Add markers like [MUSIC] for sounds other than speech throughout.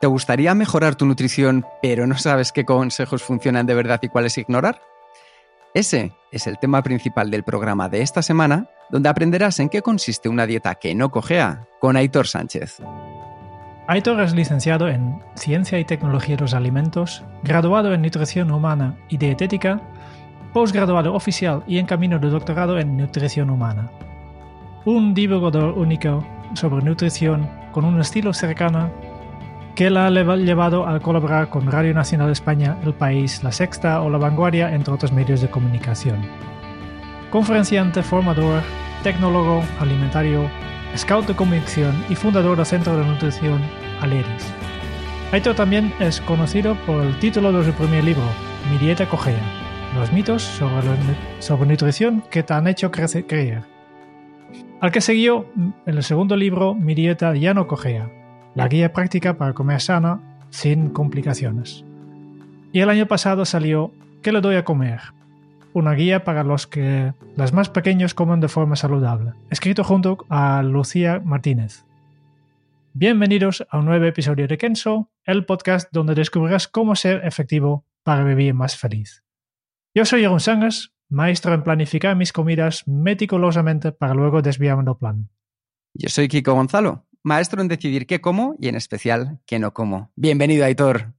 ¿Te gustaría mejorar tu nutrición, pero no sabes qué consejos funcionan de verdad y cuáles ignorar? Ese es el tema principal del programa de esta semana, donde aprenderás en qué consiste una dieta que no cojea con Aitor Sánchez. Aitor es licenciado en Ciencia y Tecnología de los Alimentos, graduado en Nutrición Humana y Dietética, postgraduado oficial y en camino de doctorado en Nutrición Humana. Un divulgador único sobre nutrición con un estilo cercano que la ha llevado a colaborar con Radio Nacional de España, El País, La Sexta o La Vanguardia, entre otros medios de comunicación. Conferenciante, formador, tecnólogo alimentario, scout de convicción y fundador del Centro de Nutrición Aleris. Aitor también es conocido por el título de su primer libro, Mi dieta cogea, los mitos sobre, sobre nutrición que te han hecho creer. Al que siguió en el segundo libro, Mi dieta ya no cogea, la guía práctica para comer sana sin complicaciones. Y el año pasado salió ¿Qué le doy a comer? Una guía para los que las más pequeños comen de forma saludable, escrito junto a Lucía Martínez. Bienvenidos a un nuevo episodio de Kenso, el podcast donde descubrirás cómo ser efectivo para vivir más feliz. Yo soy Jeroen Sangas, maestro en planificar mis comidas meticulosamente para luego desviarme del plan. Yo soy Kiko Gonzalo, maestro en decidir qué como y en especial qué no como. Bienvenido, Aitor.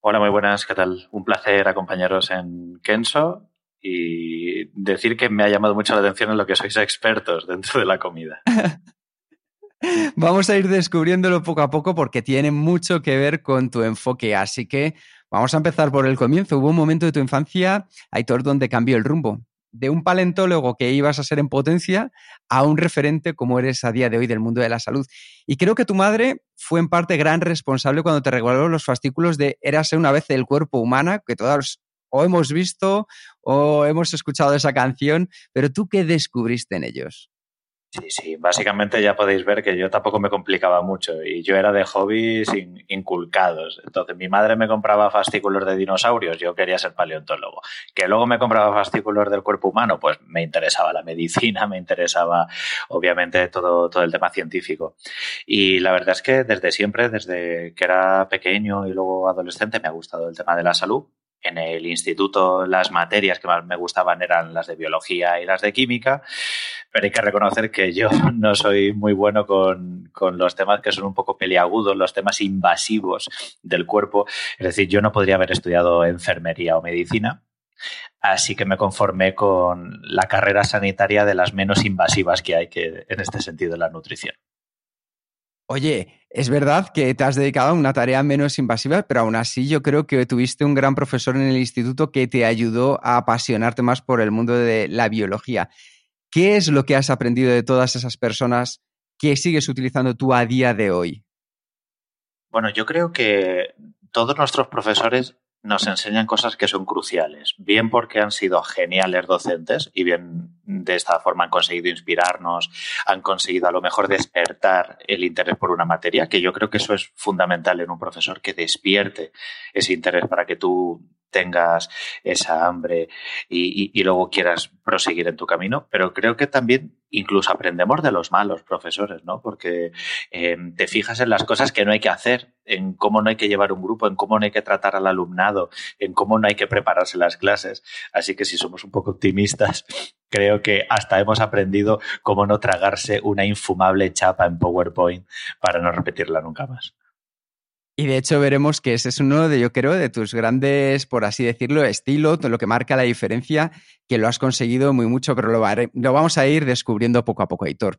Hola, muy buenas, ¿qué tal? Un placer acompañaros en Kenso y decir que me ha llamado mucho la atención en lo que sois expertos dentro de la comida. [LAUGHS] Vamos a ir descubriéndolo poco a poco porque tiene mucho que ver con tu enfoque, así que vamos a empezar por el comienzo. Hubo un momento de tu infancia, Aitor, donde cambió el rumbo de un paleontólogo que ibas a ser en potencia a un referente como eres a día de hoy del mundo de la salud. Y creo que tu madre fue en parte gran responsable cuando te regaló los fascículos de Érase una vez el cuerpo humana, que todos o hemos visto o hemos escuchado esa canción, pero tú qué descubriste en ellos? Sí, sí, básicamente ya podéis ver que yo tampoco me complicaba mucho y yo era de hobbies inculcados. Entonces mi madre me compraba fascículos de dinosaurios, yo quería ser paleontólogo. Que luego me compraba fascículos del cuerpo humano, pues me interesaba la medicina, me interesaba obviamente todo, todo el tema científico. Y la verdad es que desde siempre, desde que era pequeño y luego adolescente, me ha gustado el tema de la salud en el instituto las materias que más me gustaban eran las de biología y las de química, pero hay que reconocer que yo [LAUGHS] no soy muy bueno con, los temas que son un poco peliagudos, los temas invasivos del cuerpo. Es decir, yo no podría haber estudiado enfermería o medicina. Así que me conformé con la carrera sanitaria de las menos invasivas que hay que en este sentido la nutrición. Oye, es verdad que te has dedicado a una tarea menos invasiva, pero aún así yo creo que tuviste un gran profesor en el instituto que te ayudó a apasionarte más por el mundo de la biología. ¿Qué es lo que has aprendido de todas esas personas que sigues utilizando tú a día de hoy? Bueno, yo creo que todos nuestros profesores nos enseñan cosas que son cruciales, bien porque han sido geniales docentes y bien de esta forma han conseguido inspirarnos, han conseguido a lo mejor despertar el interés por una materia, que yo creo que eso es fundamental en un profesor, que despierte ese interés para que tú tengas esa hambre y, luego quieras proseguir en tu camino, pero creo que también incluso aprendemos de los malos profesores, ¿no? Porque em, te fijas en las cosas que no hay que hacer, en cómo no hay que llevar un grupo, en cómo no hay que tratar al alumnado, en cómo no hay que prepararse las clases. Así que si somos un poco optimistas, creo que hasta hemos aprendido cómo no tragarse una infumable chapa en PowerPoint para no repetirla nunca más. Y de hecho veremos que ese es uno de, yo creo, de tus grandes, por así decirlo, estilo, lo que marca la diferencia, que lo has conseguido muy mucho, pero lo, vamos a ir descubriendo poco a poco, Aitor.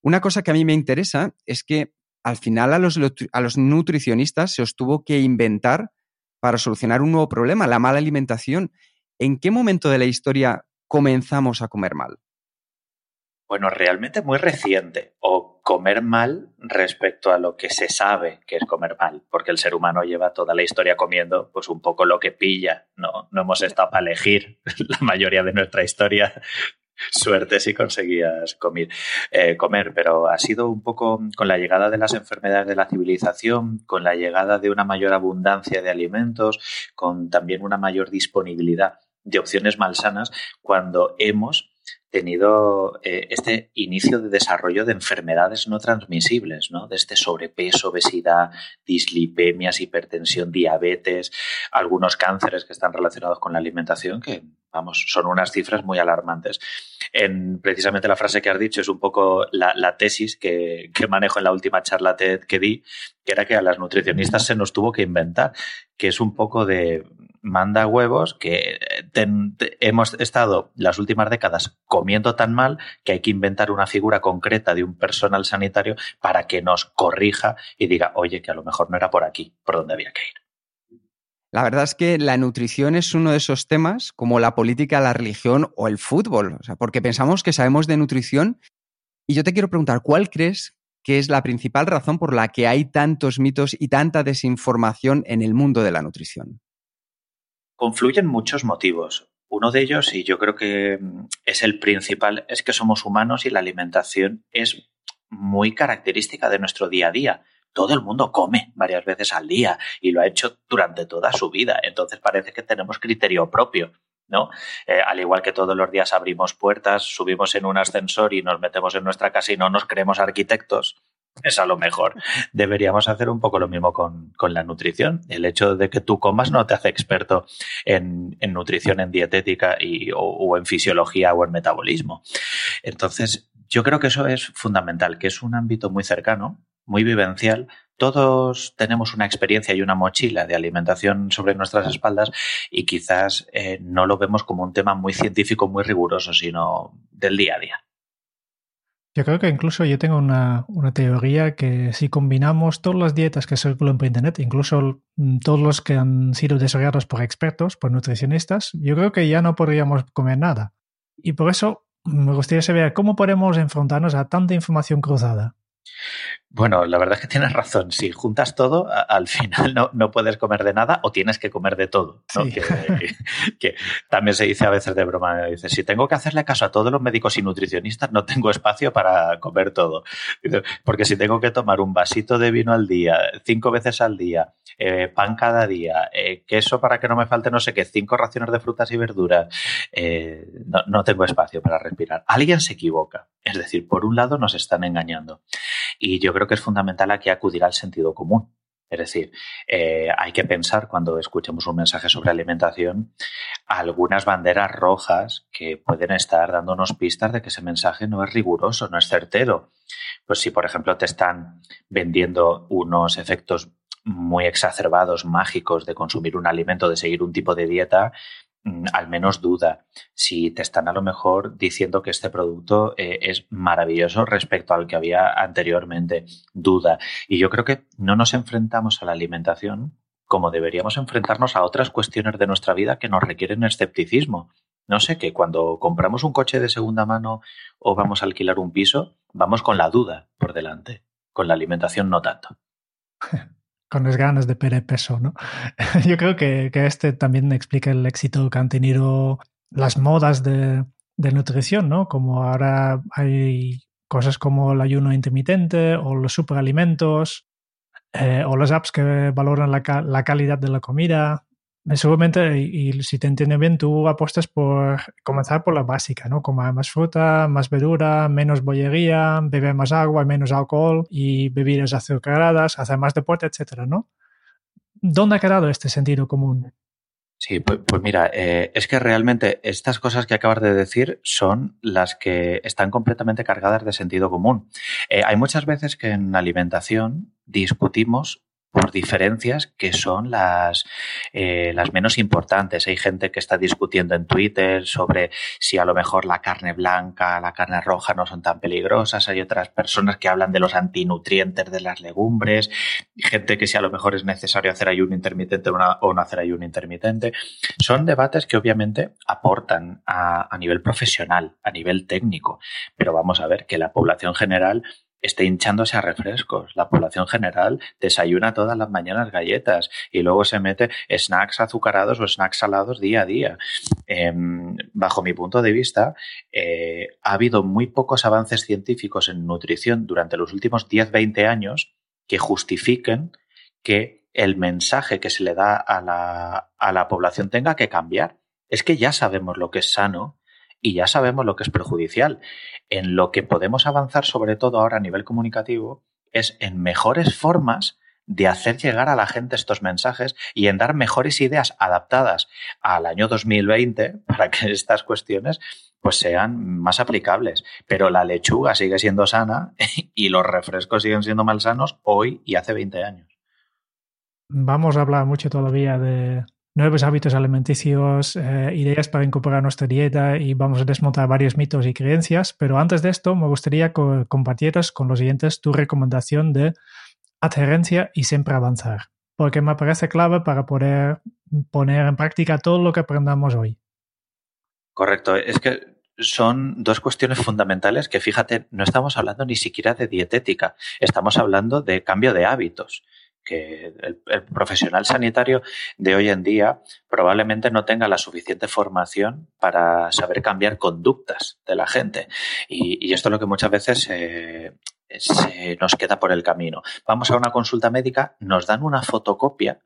Una cosa que a mí me interesa es que al final a los, a los nutricionistas se os tuvo que inventar para solucionar un nuevo problema, la mala alimentación. ¿En qué momento de la historia comenzamos a comer mal? Bueno, realmente muy reciente. O comer mal respecto a lo que se sabe que es comer mal. Porque el ser humano lleva toda la historia comiendo, pues un poco lo que pilla. No, no hemos estado para elegir [LAUGHS] la mayoría de nuestra historia. Suerte si conseguías comer, eh, comer, pero ha sido un poco con la llegada de las enfermedades de la civilización, con la llegada de una mayor abundancia de alimentos, con también una mayor disponibilidad de opciones malsanas, cuando hemos tenido eh, este inicio de desarrollo de enfermedades no transmisibles, ¿no? De este sobrepeso, obesidad, dislipemias, hipertensión, diabetes, algunos cánceres que están relacionados con la alimentación, que, vamos, son unas cifras muy alarmantes. En precisamente la frase que has dicho es un poco la, tesis que, que, manejo en la última charla TED que di, que era que a las nutricionistas se nos tuvo que inventar, que es un poco de manda huevos que hemos estado las últimas décadas comiendo tan mal que hay que inventar una figura concreta de un personal sanitario para que nos corrija y diga, oye, que a lo mejor no era por aquí, por donde había que ir. La verdad es que la nutrición es uno de esos temas como la política, la religión o el fútbol, o sea, porque pensamos que sabemos de nutrición. Y yo te quiero preguntar, ¿cuál crees que es la principal razón por la que hay tantos mitos y tanta desinformación en el mundo de la nutrición? confluyen muchos motivos. Uno de ellos, y yo creo que mm, es el principal, es que somos humanos y la alimentación es muy característica de nuestro día a día. Todo el mundo come varias veces al día y lo ha hecho durante toda su vida. Entonces parece que tenemos criterio propio. ¿no? Eh, al igual que todos los días abrimos puertas, subimos en un ascensor y nos metemos en nuestra casa y no nos creemos arquitectos, es a lo mejor. Deberíamos hacer un poco lo mismo con, la nutrición. El hecho de que tú comas no te hace experto en, nutrición, en dietética y, o, en fisiología o en metabolismo. Entonces, yo creo que eso es fundamental, que es un ámbito muy cercano, muy vivencial. Todos tenemos una experiencia y una mochila de alimentación sobre nuestras espaldas y quizás eh, no lo vemos como un tema muy científico, muy riguroso, sino del día a día. Yo creo que incluso yo tengo una, teoría que si combinamos todas las dietas que circulan por Internet, incluso mm, todos los que han sido desarrollados por expertos, por nutricionistas, yo creo que ya no podríamos comer nada. Y por eso me gustaría saber cómo podemos enfrentarnos a tanta información cruzada. Bueno, la verdad es que tienes razón. Si juntas todo, al final no, no puedes comer de nada o tienes que comer de todo. Que, también se dice a veces de broma, dice, si tengo que hacerle caso a todos los médicos y nutricionistas, no tengo espacio para comer todo. Porque si tengo que tomar un vasito de vino al día, cinco veces al día, eh, pan cada día, eh, queso para que no me falte no sé qué, cinco raciones de frutas y verduras, eh, no, no tengo espacio para respirar. Alguien se equivoca. Es decir, por un lado nos están engañando. Y yo creo que es fundamental aquí acudir al sentido común. Es decir, eh, hay que pensar cuando escuchemos un mensaje sobre alimentación algunas banderas rojas que pueden estar dándonos pistas de que ese mensaje no es riguroso, no es certero. Pues si, por ejemplo, te están vendiendo unos efectos muy exacerbados, mágicos de consumir un alimento, de seguir un tipo de dieta, al menos duda. Si te están a lo mejor diciendo que este producto eh, es maravilloso respecto al que había anteriormente, duda. Y yo creo que no nos enfrentamos a la alimentación como deberíamos enfrentarnos a otras cuestiones de nuestra vida que nos requieren escepticismo. No sé, que cuando compramos un coche de segunda mano o vamos a alquilar un piso, vamos con la duda por delante. Con la alimentación no tanto. [LAUGHS] con las ganas de perder peso, ¿no? [LAUGHS] Yo creo que, este también explica el éxito que han tenido las modas de, nutrición, ¿no? Como ahora hay cosas como el ayuno intermitente o los superalimentos eh, o las apps que valoran la, la, calidad de la comida. Seguramente, y, si te entiendo bien, tú apuestas por comenzar por la básica, ¿no? Comer más fruta, más verdura, menos bollería, beber más agua, menos alcohol y bebidas azucaradas, hacer más deporte, etcétera, ¿no? ¿Dónde ha quedado este sentido común? Sí, pues, pues mira, eh, es que realmente estas cosas que acabas de decir son las que están completamente cargadas de sentido común. Eh, hay muchas veces que en alimentación discutimos por diferencias que son las, eh, las menos importantes. Hay gente que está discutiendo en Twitter sobre si a lo mejor la carne blanca, la carne roja no son tan peligrosas. Hay otras personas que hablan de los antinutrientes de las legumbres. Gente que si a lo mejor es necesario hacer ayuno intermitente o no hacer ayuno intermitente. Son debates que obviamente aportan a, a nivel profesional, a nivel técnico. Pero vamos a ver que la población general esté hinchándose a refrescos. La población general desayuna todas las mañanas galletas y luego se mete snacks azucarados o snacks salados día a día. Em, bajo mi punto de vista, eh, ha habido muy pocos avances científicos en nutrición durante los últimos 10-20 años que justifiquen que el mensaje que se le da a la, a la población tenga que cambiar. Es que ya sabemos lo que es sano y ya sabemos lo que es perjudicial. En lo que podemos avanzar, sobre todo ahora a nivel comunicativo, es en mejores formas de hacer llegar a la gente estos mensajes y en dar mejores ideas adaptadas al año 2020 para que [LAUGHS] estas cuestiones pues sean más aplicables. Pero la lechuga sigue siendo sana [LAUGHS] y los refrescos siguen siendo malsanos hoy y hace 20 años. Vamos a hablar mucho todavía de, nuevos hábitos alimenticios, eh, ideas para incorporar nuestra dieta y vamos a desmontar varios mitos y creencias. Pero antes de esto, me gustaría que con los siguientes tu recomendación de adherencia y siempre avanzar, porque me parece clave para poder poner en práctica todo lo que aprendamos hoy. Correcto, es que son dos cuestiones fundamentales que fíjate, no estamos hablando ni siquiera de dietética, estamos hablando de cambio de hábitos que el, profesional sanitario de hoy en día probablemente no tenga la suficiente formación para saber cambiar conductas de la gente. Y, esto es lo que muchas veces eh, se nos queda por el camino. Vamos a una consulta médica, nos dan una fotocopia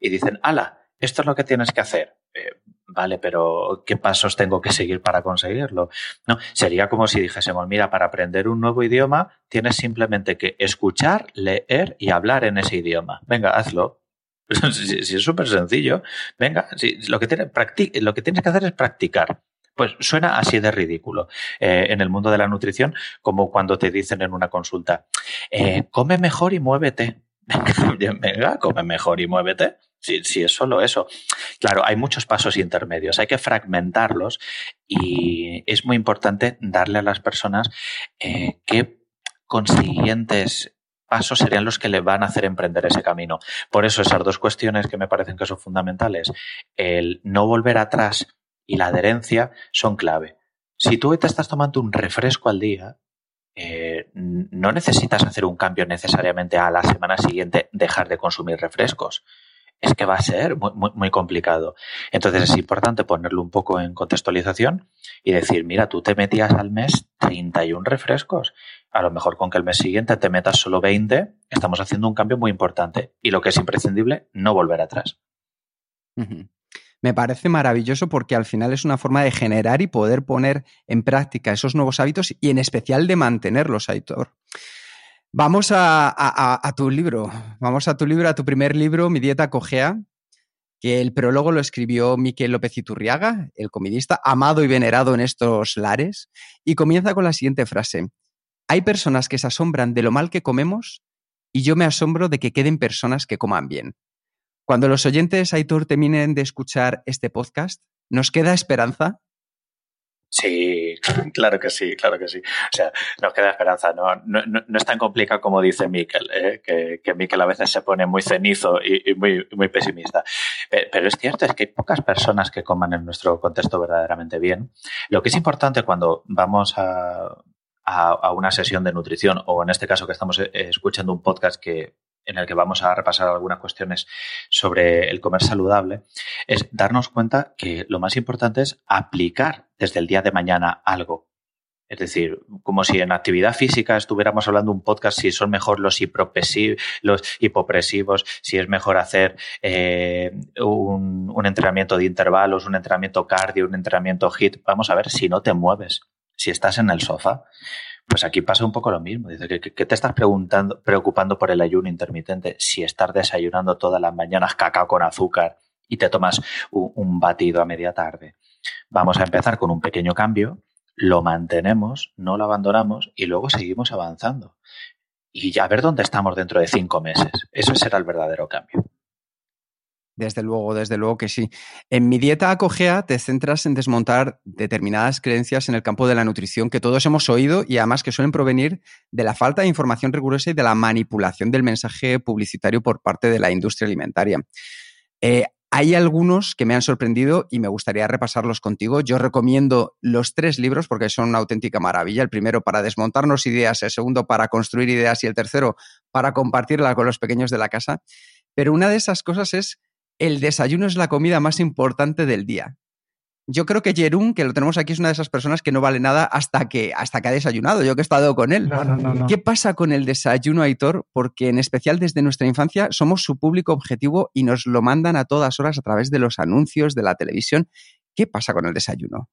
y dicen, ala, esto es lo que tienes que hacer. Eh, vale, pero ¿qué pasos tengo que seguir para conseguirlo? No, sería como si dijésemos, mira, para aprender un nuevo idioma tienes simplemente que escuchar, leer y hablar en ese idioma. Venga, hazlo. [LAUGHS] si, es súper sencillo, venga, si, lo, que lo que tienes que hacer es practicar. Pues suena así de ridículo eh, en el mundo de la nutrición, como cuando te dicen en una consulta, eh, come mejor y muévete. [LAUGHS] Venga, come mejor y muévete. Si, es solo eso. Claro, hay muchos pasos intermedios, hay que fragmentarlos y es muy importante darle a las personas eh, qué consiguientes pasos serían los que le van a hacer emprender ese camino. Por eso esas dos cuestiones que me parecen que son fundamentales, el no volver atrás y la adherencia son clave. Si tú te estás tomando un refresco al día, eh, no necesitas hacer un cambio necesariamente a la semana siguiente dejar de consumir refrescos es que va a ser muy, complicado. Entonces es importante ponerlo un poco en contextualización y decir, mira, tú te metías al mes 31 refrescos. A lo mejor con que el mes siguiente te metas solo 20, estamos haciendo un cambio muy importante. Y lo que es imprescindible, no volver atrás. Me parece maravilloso porque al final es una forma de generar y poder poner en práctica esos nuevos hábitos y en especial de mantenerlos, Aitor. Vamos a, tu libro, vamos a tu libro, a tu primer libro, Mi dieta cojea, que el prólogo lo escribió Miquel López Iturriaga, el comidista, amado y venerado en estos lares, y comienza con la siguiente frase. Hay personas que se asombran de lo mal que comemos y yo me asombro de que queden personas que coman bien. Cuando los oyentes, Aitor, terminen de escuchar este podcast, ¿nos queda esperanza? Sí, claro que sí, claro que sí. O sea, nos queda esperanza. No, no, no es tan complicado como dice Miquel, ¿eh? que, que Miquel a veces se pone muy cenizo y, muy, muy pesimista. Pero es cierto, es que hay pocas personas que coman en nuestro contexto verdaderamente bien. Lo que es importante cuando vamos a, a, a una sesión de nutrición o en este caso que estamos eh, escuchando un podcast que en el que vamos a repasar algunas cuestiones sobre el comer saludable, es darnos cuenta que lo más importante es aplicar desde el día de mañana algo. Es decir, como si en actividad física estuviéramos hablando un podcast si son mejor los, hipopresivos, si es mejor hacer eh, un entrenamiento de intervalos, un entrenamiento cardio, un entrenamiento HIT. Vamos a ver si no te mueves, si estás en el sofá. Pues aquí pasa un poco lo mismo. Dice, ¿qué, te estás preguntando, preocupando por el ayuno intermitente si estás desayunando todas las mañanas cacao con azúcar y te tomas un, batido a media tarde? Vamos a empezar con un pequeño cambio, lo mantenemos, no lo abandonamos y luego seguimos avanzando. y a ver dónde estamos dentro de cinco meses. Eso será el verdadero cambio. Desde luego, desde luego que sí. En mi dieta acogea te centras en desmontar determinadas creencias en el campo de la nutrición que todos hemos oído y además que suelen provenir de la falta de información rigurosa y de la manipulación del mensaje publicitario por parte de la industria alimentaria. Eh, hay algunos que me han sorprendido y me gustaría repasarlos contigo. Yo recomiendo los tres libros porque son una auténtica maravilla. El primero para desmontarnos ideas, el segundo para construir ideas y el tercero para compartirla con los pequeños de la casa. Pero una de esas cosas es el desayuno es la comida más importante del día. Yo creo que Jerún, que lo tenemos aquí, es una de esas personas que no vale nada hasta que, hasta que ha desayunado. Yo que he estado con él. ¿Qué pasa con el desayuno, Aitor? Porque en especial desde nuestra infancia somos su público objetivo y nos lo mandan a todas horas a través de los anuncios, de la televisión. ¿Qué pasa con el desayuno?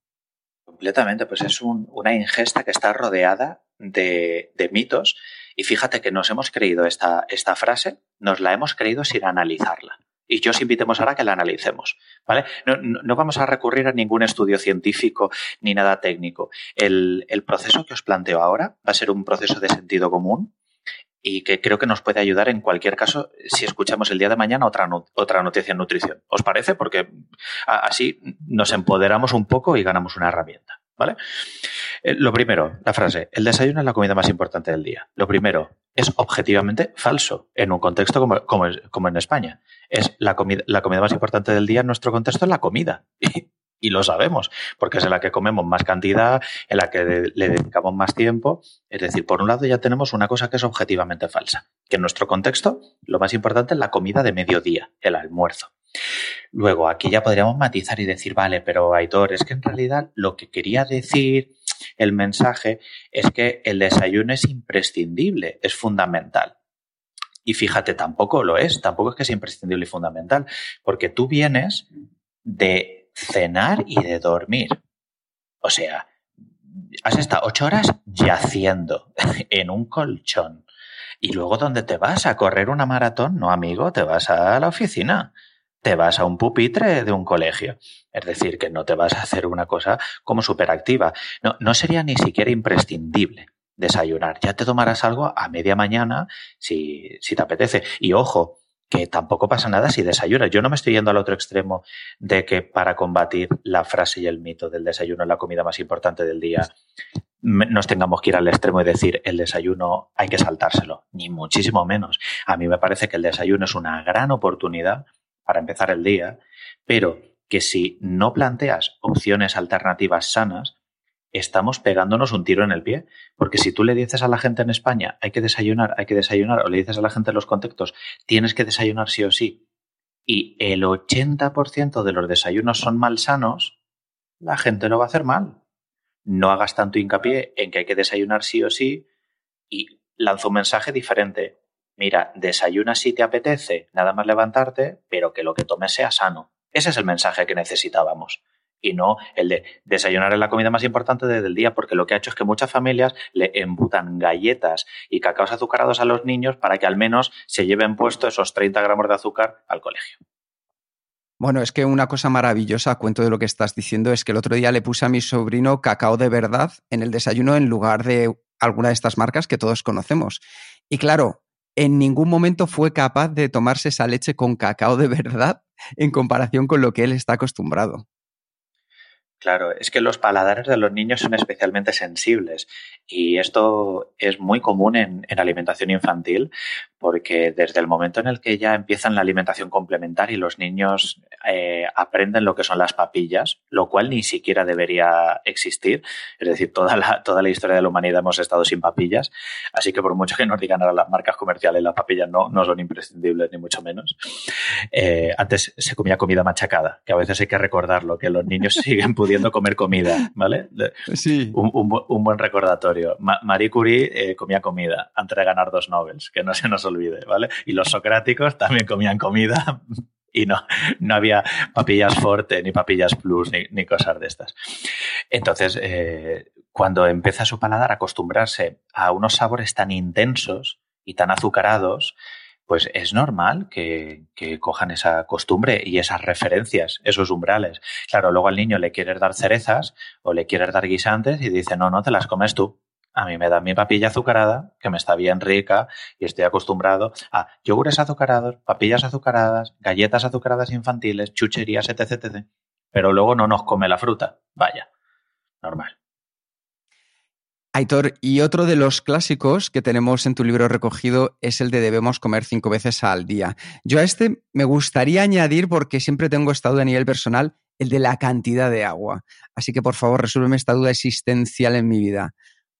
Completamente, pues es una ingesta que está rodeada de, de, mitos. Y fíjate que nos hemos creído esta, esta frase, nos la hemos creído sin analizarla y yo os invitemos ahora a que la analicemos. ¿vale? No, vamos a recurrir a ningún estudio científico ni nada técnico. El, proceso que os planteo ahora va a ser un proceso de sentido común y que creo que nos puede ayudar en cualquier caso si escuchamos el día de mañana otra, otra noticia en nutrición. ¿Os parece? Porque así nos empoderamos un poco y ganamos una herramienta. ¿Vale? Eh, lo primero, la frase, el desayuno es la comida más importante del día. Lo primero, es objetivamente falso en un contexto como, como, en España. Es la comida, la comida más importante del día en nuestro contexto es la comida. [LAUGHS] Y, lo sabemos, porque es en la que comemos más cantidad, en la que le dedicamos más tiempo. Es decir, por un lado ya tenemos una cosa que es objetivamente falsa, que en nuestro contexto lo más importante es la comida de mediodía, el almuerzo. Luego, aquí ya podríamos matizar y decir, vale, pero Aitor, es que en realidad lo que quería decir el mensaje es que el desayuno es imprescindible, es fundamental. Y fíjate, tampoco lo es, tampoco es que sea imprescindible y fundamental, porque tú vienes de cenar y de dormir. O sea, has estado ocho horas yaciendo [LAUGHS] en un colchón. Y luego, ¿dónde te vas? ¿A correr una maratón? No, amigo, te vas a la oficina te vas a un pupitre de un colegio. Es decir, que no te vas a hacer una cosa como superactiva. No, no sería ni siquiera imprescindible desayunar. Ya te tomarás algo a media mañana si, si te apetece. Y ojo, que tampoco pasa nada si desayunas. Yo no me estoy yendo al otro extremo de que para combatir la frase y el mito del desayuno es la comida más importante del día, nos tengamos que ir al extremo y decir el desayuno hay que saltárselo, ni muchísimo menos. A mí me parece que el desayuno es una gran oportunidad para empezar el día, pero que si no planteas opciones alternativas sanas, estamos pegándonos un tiro en el pie. Porque si tú le dices a la gente en España, hay que desayunar, hay que desayunar, o le dices a la gente en los contextos, tienes que desayunar sí o sí, y el 80% de los desayunos son malsanos, la gente lo va a hacer mal. No hagas tanto hincapié en que hay que desayunar sí o sí y lanza un mensaje diferente mira, desayuna si te apetece, nada más levantarte, pero que lo que tomes sea sano. Ese es el mensaje que necesitábamos. Y no el de desayunar es la comida más importante del día, porque lo que ha hecho es que muchas familias le embutan galletas y cacaos azucarados a los niños para que al menos se lleven puesto esos 30 gramos de azúcar al colegio. Bueno, es que una cosa maravillosa, cuento de lo que estás diciendo, es que el otro día le puse a mi sobrino cacao de verdad en el desayuno en lugar de alguna de estas marcas que todos conocemos. Y claro, en ningún momento fue capaz de tomarse esa leche con cacao de verdad en comparación con lo que él está acostumbrado. Claro, es que los paladares de los niños son especialmente sensibles y esto es muy común en, alimentación infantil porque desde el momento en el que ya empiezan la alimentación complementaria y los niños eh, aprenden lo que son las papillas, lo cual ni siquiera debería existir, es decir, toda la, toda la historia de la humanidad hemos estado sin papillas, así que por mucho que nos digan ahora las marcas comerciales, las papillas no, no son imprescindibles ni mucho menos. Eh, antes se comía comida machacada, que a veces hay que recordarlo, que los niños [LAUGHS] siguen pudiendo comer comida, ¿vale? Sí. Un, buen recordatorio. Marie Curie eh, comía comida antes de ganar dos Nobels, que no se nos olvide, ¿vale? Y los socráticos también comían comida [LAUGHS] y no, no había papillas Forte, ni papillas Plus, ni, cosas de estas. Entonces, eh, cuando empieza su paladar a acostumbrarse a unos sabores tan intensos y tan azucarados, pues es normal que, cojan esa costumbre y esas referencias, esos umbrales. Claro, luego al niño le quieres dar cerezas o le quieres dar guisantes y dice, no, no, te las comes tú. A mí me da mi papilla azucarada, que me está bien rica y estoy acostumbrado a yogures azucarados, papillas azucaradas, galletas azucaradas infantiles, chucherías, etc, etc. Pero luego no nos come la fruta. Vaya, normal. Aitor, y otro de los clásicos que tenemos en tu libro recogido es el de debemos comer cinco veces al día. Yo a este me gustaría añadir, porque siempre tengo esta duda a nivel personal, el de la cantidad de agua. Así que por favor, resuélveme esta duda existencial en mi vida.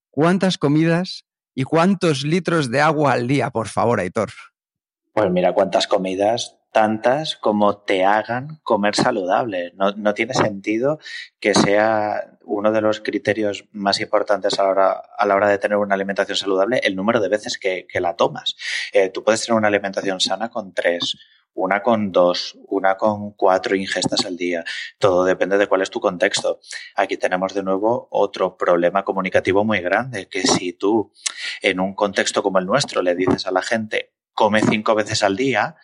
¿Cuántas comidas y cuántos litros de agua al día, por favor, Aitor? Pues mira, cuántas comidas, tantas como te hagan comer saludable. No, no, tiene sentido que sea uno de los criterios más importantes a la hora, a la hora de tener una alimentación saludable el número de veces que, que la tomas. Eh, tú puedes tener una alimentación sana con tres, una con dos, una con cuatro ingestas al día. Todo depende de cuál es tu contexto. Aquí tenemos de nuevo otro problema comunicativo muy grande, que si tú en un contexto como el nuestro le dices a la gente come cinco veces al día,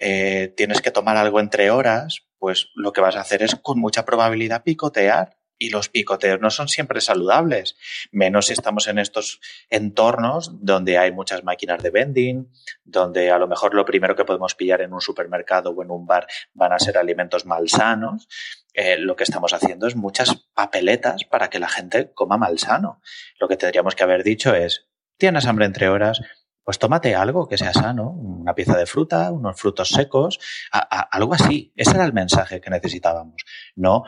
eh, tienes que tomar algo entre horas, pues lo que vas a hacer es con mucha probabilidad picotear. Y los picoteos no son siempre saludables, menos si estamos en estos entornos donde hay muchas máquinas de vending, donde a lo mejor lo primero que podemos pillar en un supermercado o en un bar van a ser alimentos malsanos. Eh, lo que estamos haciendo es muchas papeletas para que la gente coma malsano. Lo que tendríamos que haber dicho es, tienes hambre entre horas, pues tómate algo que sea sano, una pieza de fruta, unos frutos secos, algo así. Ese era el mensaje que necesitábamos. No,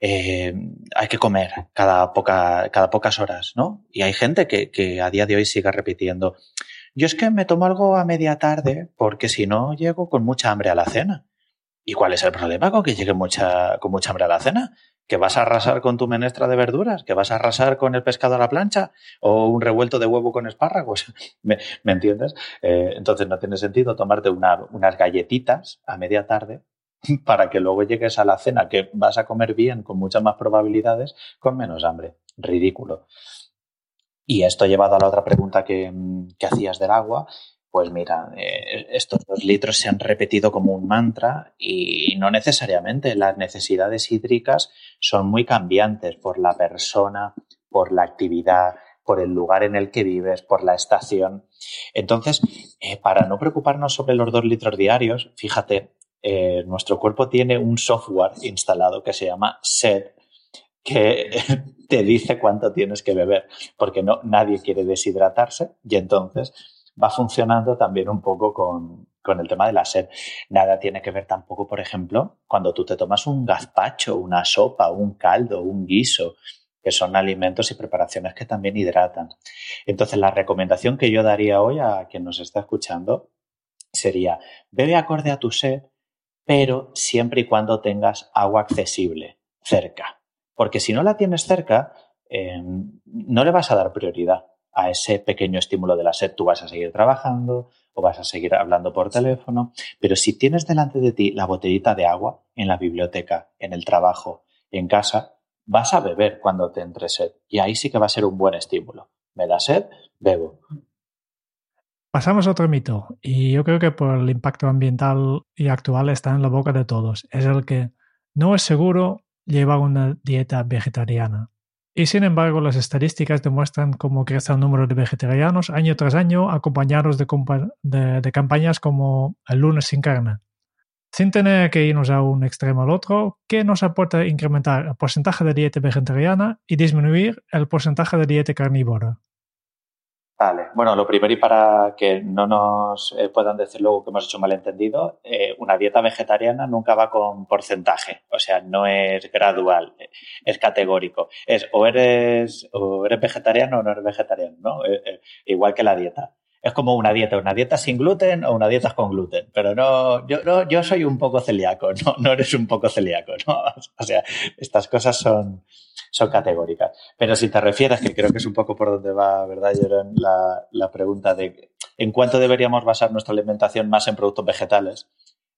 eh, hay que comer cada, poca, cada pocas horas, ¿no? Y hay gente que, que a día de hoy sigue repitiendo, yo es que me tomo algo a media tarde porque si no llego con mucha hambre a la cena. ¿Y cuál es el problema con que llegue mucha, con mucha hambre a la cena? que vas a arrasar con tu menestra de verduras, que vas a arrasar con el pescado a la plancha o un revuelto de huevo con espárragos. [LAUGHS] ¿Me, ¿me entiendes? Eh, entonces no tiene sentido tomarte una, unas galletitas a media tarde [LAUGHS] para que luego llegues a la cena que vas a comer bien con muchas más probabilidades con menos hambre. Ridículo. Y esto llevado a la otra pregunta que, que hacías del agua, pues mira, eh, estos dos litros se han repetido como un mantra y no necesariamente las necesidades hídricas son muy cambiantes por la persona, por la actividad, por el lugar en el que vives, por la estación. Entonces, eh, para no preocuparnos sobre los dos litros diarios, fíjate, eh, nuestro cuerpo tiene un software instalado que se llama SED, que [LAUGHS] te dice cuánto tienes que beber, porque no, nadie quiere deshidratarse y entonces va funcionando también un poco con, con, el tema de la sed. Nada tiene que ver tampoco, por ejemplo, cuando tú te tomas un gazpacho, una sopa, un caldo, un guiso, que son alimentos y preparaciones que también hidratan. Entonces, la recomendación que yo daría hoy a quien nos está escuchando sería, bebe acorde a tu sed, pero siempre y cuando tengas agua accesible cerca. Porque si no la tienes cerca, eh, no le vas a dar prioridad a ese pequeño estímulo de la sed. Tú vas a seguir trabajando o vas a seguir hablando por teléfono, pero si tienes delante de ti la botellita de agua en la biblioteca, en el trabajo, en casa, vas a beber cuando te entre sed y ahí sí que va a ser un buen estímulo. Me da sed, bebo. Pasamos a otro mito y yo creo que por el impacto ambiental y actual está en la boca de todos. Es el que no es seguro llevar una dieta vegetariana. Y sin embargo, las estadísticas demuestran cómo crece el número de vegetarianos año tras año, acompañados de, de, campañas como el lunes sin carne. Sin tener que irnos a un extremo al otro, ¿qué nos aporta incrementar el porcentaje de dieta vegetariana y disminuir el porcentaje de dieta carnívora? Bueno, lo primero y para que no nos eh, puedan decir luego que hemos hecho malentendido, eh, una dieta vegetariana nunca va con porcentaje, o sea, no es gradual, es categórico. Es o eres, o eres vegetariano o no eres vegetariano, ¿no? Eh, igual que la dieta. Es como una dieta, una dieta sin gluten o una dieta con gluten, pero no, yo, no, yo soy un poco celíaco, [LAUGHS] no, no eres un poco celíaco, ¿no? [LAUGHS] O sea, estas cosas son, son categóricas. Pero si te refieres, que creo que es un poco por donde va, ¿verdad, Jerón? La, la pregunta de en cuánto deberíamos basar nuestra alimentación más en productos vegetales,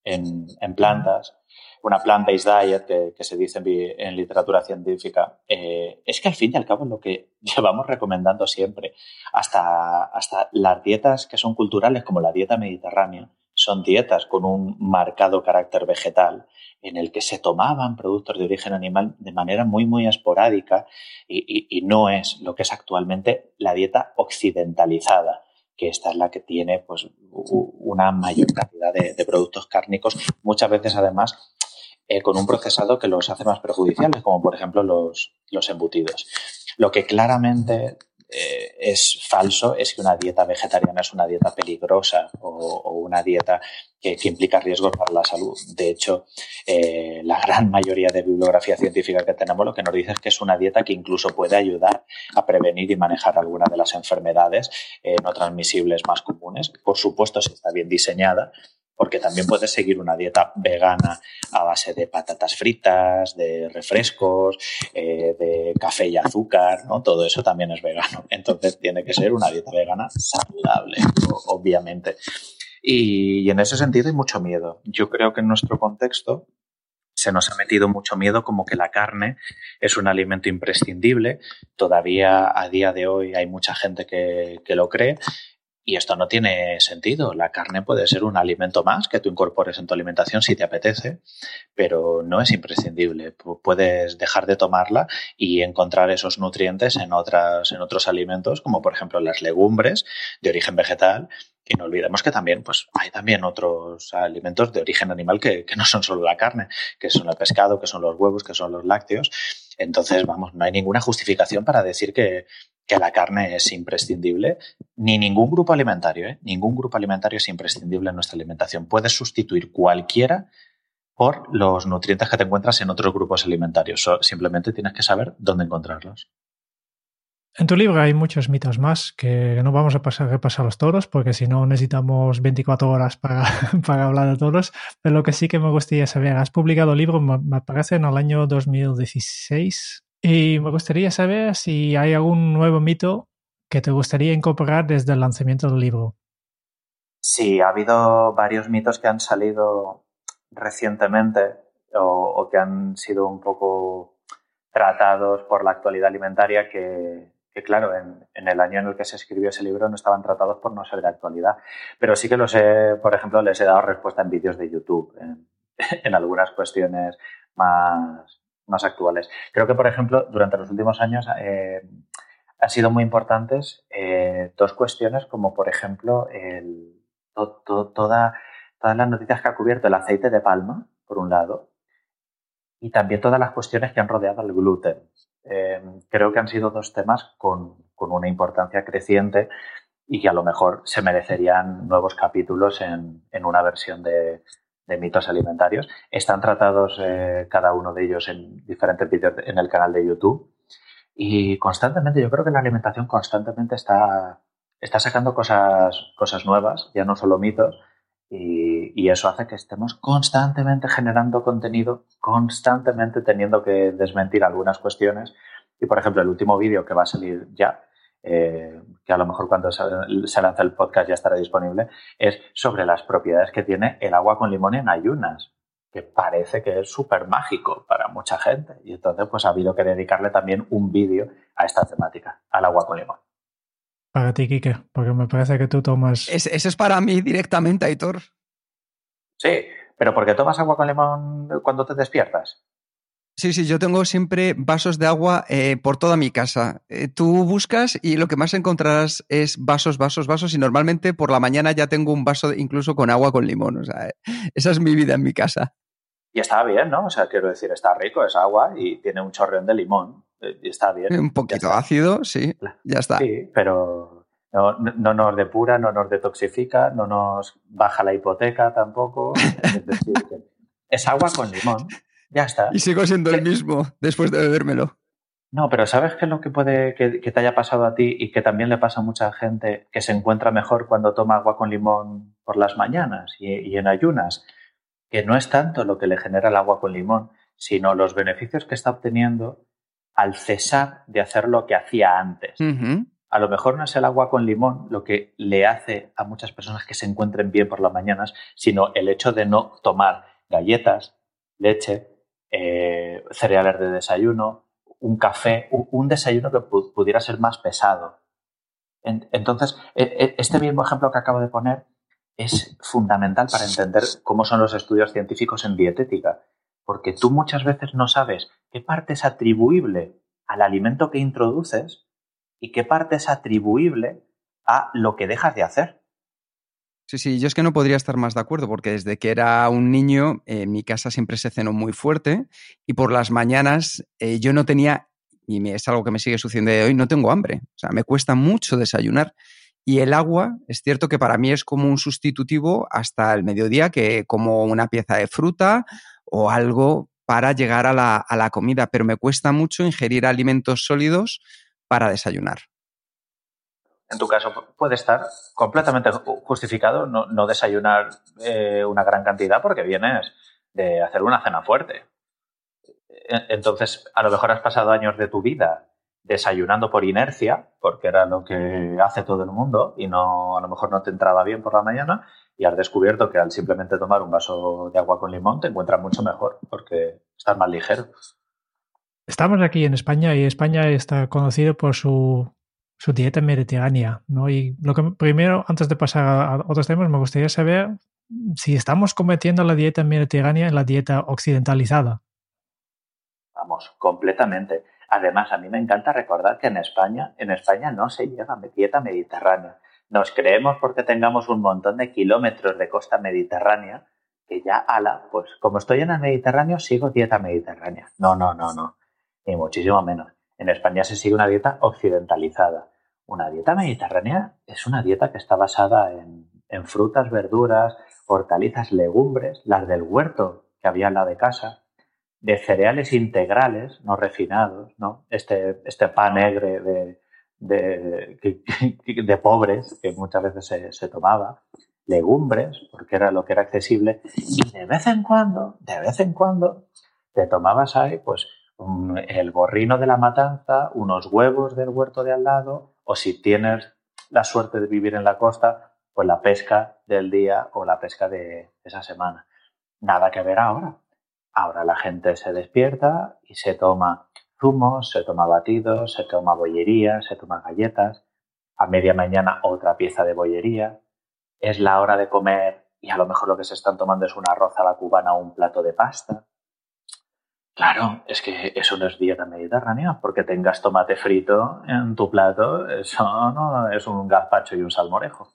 en, en plantas, una plant-based diet que, que, se dice en, en literatura científica, eh, es que al fin y al cabo es lo que [LAUGHS] llevamos recomendando siempre. Hasta, hasta las dietas que son culturales, como la dieta mediterránea, son dietas con un marcado carácter vegetal en el que se tomaban productos de origen animal de manera muy, muy esporádica y, no es lo que es actualmente la dieta occidentalizada, que esta es la que tiene pues, una mayor cantidad de, productos cárnicos, muchas veces además eh, con un procesado que los hace más perjudiciales, como por ejemplo los, los embutidos. Lo que claramente eh, es falso es que una dieta vegetariana es una dieta peligrosa o, una dieta que, implica riesgos para la salud. De hecho, eh, la gran mayoría de bibliografía científica que tenemos lo que nos dice es que es una dieta que incluso puede ayudar a prevenir y manejar algunas de las enfermedades eh, no transmisibles más comunes. Por supuesto, si está bien diseñada, porque también puedes seguir una dieta vegana a base de patatas fritas, de refrescos, eh, de café y azúcar, ¿no? Todo eso también es vegano. Entonces tiene que ser una dieta vegana saludable, obviamente. Y, en ese sentido hay mucho miedo. Yo creo que en nuestro contexto se nos ha metido mucho miedo como que la carne es un alimento imprescindible. Todavía a día de hoy hay mucha gente que, que lo cree y esto no tiene sentido. La carne puede ser un alimento más que tú incorpores en tu alimentación si te apetece, pero no es imprescindible. Puedes dejar de tomarla y encontrar esos nutrientes en, otras, en otros alimentos, como por ejemplo las legumbres de origen vegetal. Y no olvidemos que también pues, hay también otros alimentos de origen animal que, que no son solo la carne, que son el pescado, que son los huevos, que son los lácteos. Entonces, vamos, no hay ninguna justificación para decir que, que la carne es imprescindible, ni ningún grupo alimentario, ¿eh? ningún grupo alimentario es imprescindible en nuestra alimentación. Puedes sustituir cualquiera por los nutrientes que te encuentras en otros grupos alimentarios. simplemente tienes que saber dónde encontrarlos. En tu libro hay muchos mitos más que no vamos a pasar, repasarlos todos porque si no necesitamos 24 horas para, [LAUGHS] para, hablar de todos. Pero lo que sí que me gustaría saber, has publicado el libro, me parece, en el año 2016 y me gustaría saber si hay algún nuevo mito que te gustaría incorporar desde el lanzamiento del libro. Sí, ha habido varios mitos que han salido recientemente o, que han sido un poco tratados por la actualidad alimentaria que, claro, en, el año en el que se escribió ese libro no estaban tratados por no ser de actualidad. Pero sí que los he, por ejemplo, les he dado respuesta en vídeos de YouTube, en [LAUGHS] algunas cuestiones más, más actuales. Creo que, por ejemplo, durante los últimos años eh, han sido muy importantes eh, dos cuestiones, como por ejemplo el, todas las noticias que ha cubierto el aceite de palma, por un lado, y también todas las cuestiones que han rodeado al gluten. Eh, creo que han sido dos temas con, con, una importancia creciente y que a lo mejor se merecerían nuevos capítulos en, en una versión de, de mitos alimentarios. Están tratados eh, cada uno de ellos en diferentes vídeos en el canal de YouTube. Y constantemente, yo creo que la alimentación constantemente está, está sacando cosas, cosas nuevas, ya no solo mitos, y, y, eso hace que estemos constantemente generando contenido, constantemente teniendo que desmentir algunas cuestiones. Y, por ejemplo, el último vídeo que va a salir ya, eh, que a lo mejor cuando se, lanza el podcast ya estará disponible, es sobre las propiedades que tiene el agua con limón en ayunas, que parece que es súper mágico para mucha gente. Y entonces pues ha habido que dedicarle también un vídeo a esta temática, al agua con limón. Para ti, Kike, porque me parece que tú tomas... ese es para mí directamente, Aitor. Sí, pero porque tomas agua con limón cuando te despiertas. Sí, sí, yo tengo siempre vasos de agua eh, por toda mi casa. Eh, tú buscas y lo que más encontrarás es vasos, vasos, vasos y normalmente por la mañana ya tengo un vaso incluso con agua con limón. O sea, esa es mi vida en mi casa. Y está bien, ¿no? O sea, quiero decir, está rico, es agua y tiene un chorreón de limón. Eh, y está bien. Un poquito ácido, sí, ya está. Sí, pero no, no, nos depura, no nos detoxifica, no nos baja la hipoteca tampoco. Es decir, es agua con limón. Ya está. Y sigo siendo el mismo después de bebérmelo. No, pero ¿sabes qué es lo que puede que, te haya pasado a ti y que también le pasa a mucha gente que se encuentra mejor cuando toma agua con limón por las mañanas y, en ayunas? Que no es tanto lo que le genera el agua con limón, sino los beneficios que está obteniendo al cesar de hacer lo que hacía antes. A lo mejor no es el agua con limón lo que le hace a muchas personas que se encuentren bien por las mañanas, sino el hecho de no tomar galletas, leche, eh, cereales de desayuno, un café, un, desayuno que pudiera ser más pesado. entonces, e, e, este mismo ejemplo que acabo de poner es fundamental para entender cómo son los estudios científicos en dietética, porque tú muchas veces no sabes qué parte es atribuible al alimento que introduces y qué parte es atribuible a lo que dejas de hacer. Sí, sí, yo es que no podría estar más de acuerdo porque desde que era un niño en mi casa siempre se cenó muy fuerte y por las mañanas eh, yo no tenía, y es algo que me sigue sucediendo de hoy, no tengo hambre. O sea, me cuesta mucho desayunar. Y el agua, es cierto que para mí es como un sustitutivo hasta el mediodía, que como una pieza de fruta o algo para llegar a la, a la comida, pero me cuesta mucho ingerir alimentos sólidos para desayunar en tu caso puede estar completamente justificado no, desayunar eh, una gran cantidad porque vienes de hacer una cena fuerte. Entonces, a lo mejor has pasado años de tu vida desayunando por inercia, porque era lo que hace todo el mundo y no a lo mejor no te entraba bien por la mañana y has descubierto que al simplemente tomar un vaso de agua con limón te encuentras mucho mejor porque estás más ligero. Estamos aquí en España y España está conocido por su su dieta mediterránea, ¿no? Y lo que primero, antes de pasar a otros temas, me gustaría saber si estamos cometiendo la dieta mediterránea en la dieta occidentalizada. Vamos, completamente. Además, a mí me encanta recordar que en España, en España no se llega a dieta mediterránea. Nos creemos porque tengamos un montón de kilómetros de costa mediterránea que ya, ala, pues como estoy en el Mediterráneo, sigo dieta mediterránea. No, no, no, no. Ni muchísimo menos. En España se sigue una dieta occidentalizada. Una dieta mediterránea es una dieta que está basada en, frutas, verduras, hortalizas, legumbres, las del huerto que había en la de casa, de cereales integrales, no refinados, ¿no? Este, este pan negre de, de, pobres que muchas veces se, se, tomaba, legumbres, porque era lo que era accesible, y de vez en cuando, de vez en cuando, te tomabas ahí, pues, el borrino de la matanza, unos huevos del huerto de al lado, o si tienes la suerte de vivir en la costa, pues la pesca del día o la pesca de esa semana. Nada que ver ahora. Ahora la gente se despierta y se toma zumos, se toma batidos, se toma bollería, se toma galletas. A media mañana otra pieza de bollería. Es la hora de comer y a lo mejor lo que se están tomando es un arroz a la cubana o un plato de pasta. Claro, es que eso no es dieta mediterránea, porque tengas tomate frito en tu plato, eso no es un gazpacho y un salmorejo.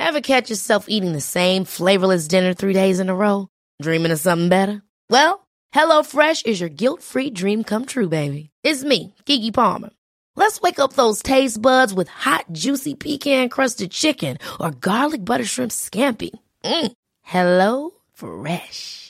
Ever catch yourself eating the same flavorless dinner three days in a row? Dreaming of something better? Well, HelloFresh is your guilt-free dream come true, baby. It's me, Kiki Palmer. Let's wake up those taste buds with hot, juicy pecan-crusted chicken or garlic butter shrimp scampi. Mm. Hello Fresh.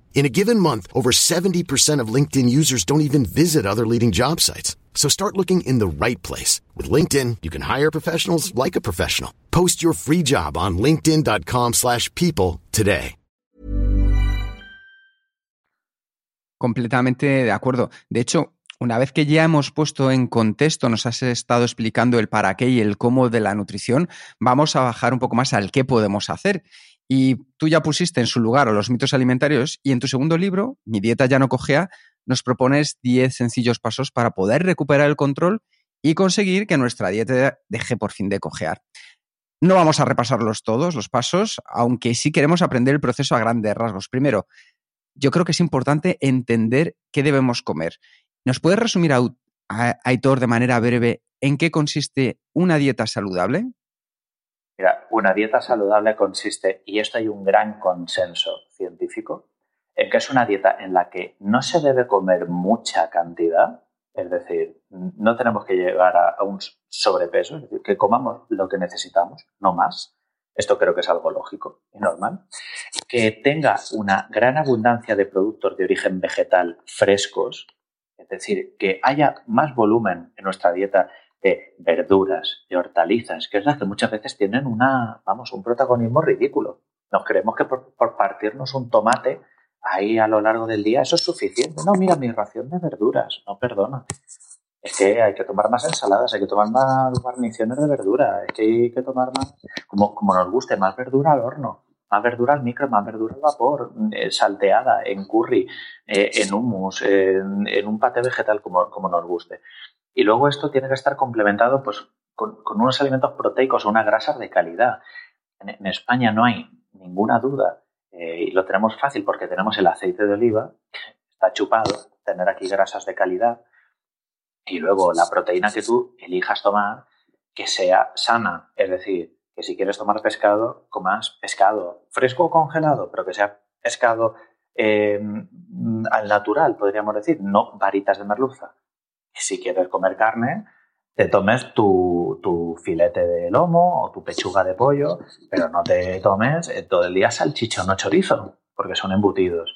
In a given month, over 70% of LinkedIn users don't even visit other leading job sites. So start looking in the right place. With LinkedIn, you can hire professionals like a professional. Post your free job on linkedin.com slash people today. Completamente de acuerdo. De hecho, una vez que ya hemos puesto en contexto, nos has estado explicando el para qué y el cómo de la nutrición, vamos a bajar un poco más al qué podemos hacer. Y tú ya pusiste en su lugar a los mitos alimentarios y en tu segundo libro, Mi dieta ya no cojea, nos propones 10 sencillos pasos para poder recuperar el control y conseguir que nuestra dieta deje por fin de cojear. No vamos a repasarlos todos, los pasos, aunque sí queremos aprender el proceso a grandes rasgos. Primero, yo creo que es importante entender qué debemos comer. ¿Nos puedes resumir, Aitor, de manera breve en qué consiste una dieta saludable? Una dieta saludable consiste, y esto hay un gran consenso científico, en que es una dieta en la que no se debe comer mucha cantidad, es decir, no tenemos que llegar a, un sobrepeso, es decir, que comamos lo que necesitamos, no más. Esto creo que es algo lógico y normal. Que tenga una gran abundancia de productos de origen vegetal frescos, es decir, que haya más volumen en nuestra dieta de verduras, de hortalizas, que es la que muchas veces tienen una, vamos, un protagonismo ridículo. Nos creemos que por, partirnos un tomate ahí a lo largo del día eso es suficiente. No, mira, mi ración de verduras, no perdona. Es que hay que tomar más ensaladas, hay que tomar más guarniciones de verdura, es que hay que tomar más, como, como nos guste, más verdura al horno, más verdura al micro, más verdura al vapor, eh, salteada, en curry, eh, en hummus, en, un pate vegetal, como, como nos guste. Y luego esto tiene que estar complementado pues, con, unos alimentos proteicos o unas grasas de calidad. En, España no hay ninguna duda eh, y lo tenemos fácil porque tenemos el aceite de oliva, está chupado, tener aquí grasas de calidad y luego la proteína que tú elijas tomar que sea sana, es decir, que si quieres tomar pescado, comas pescado fresco o congelado, pero que sea pescado al natural, podríamos decir, no varitas de merluza. Si quieres comer carne, te tomes tu, tu, filete de lomo o tu pechuga de pollo, pero no te tomes todo el día salchichón o chorizo, porque son embutidos.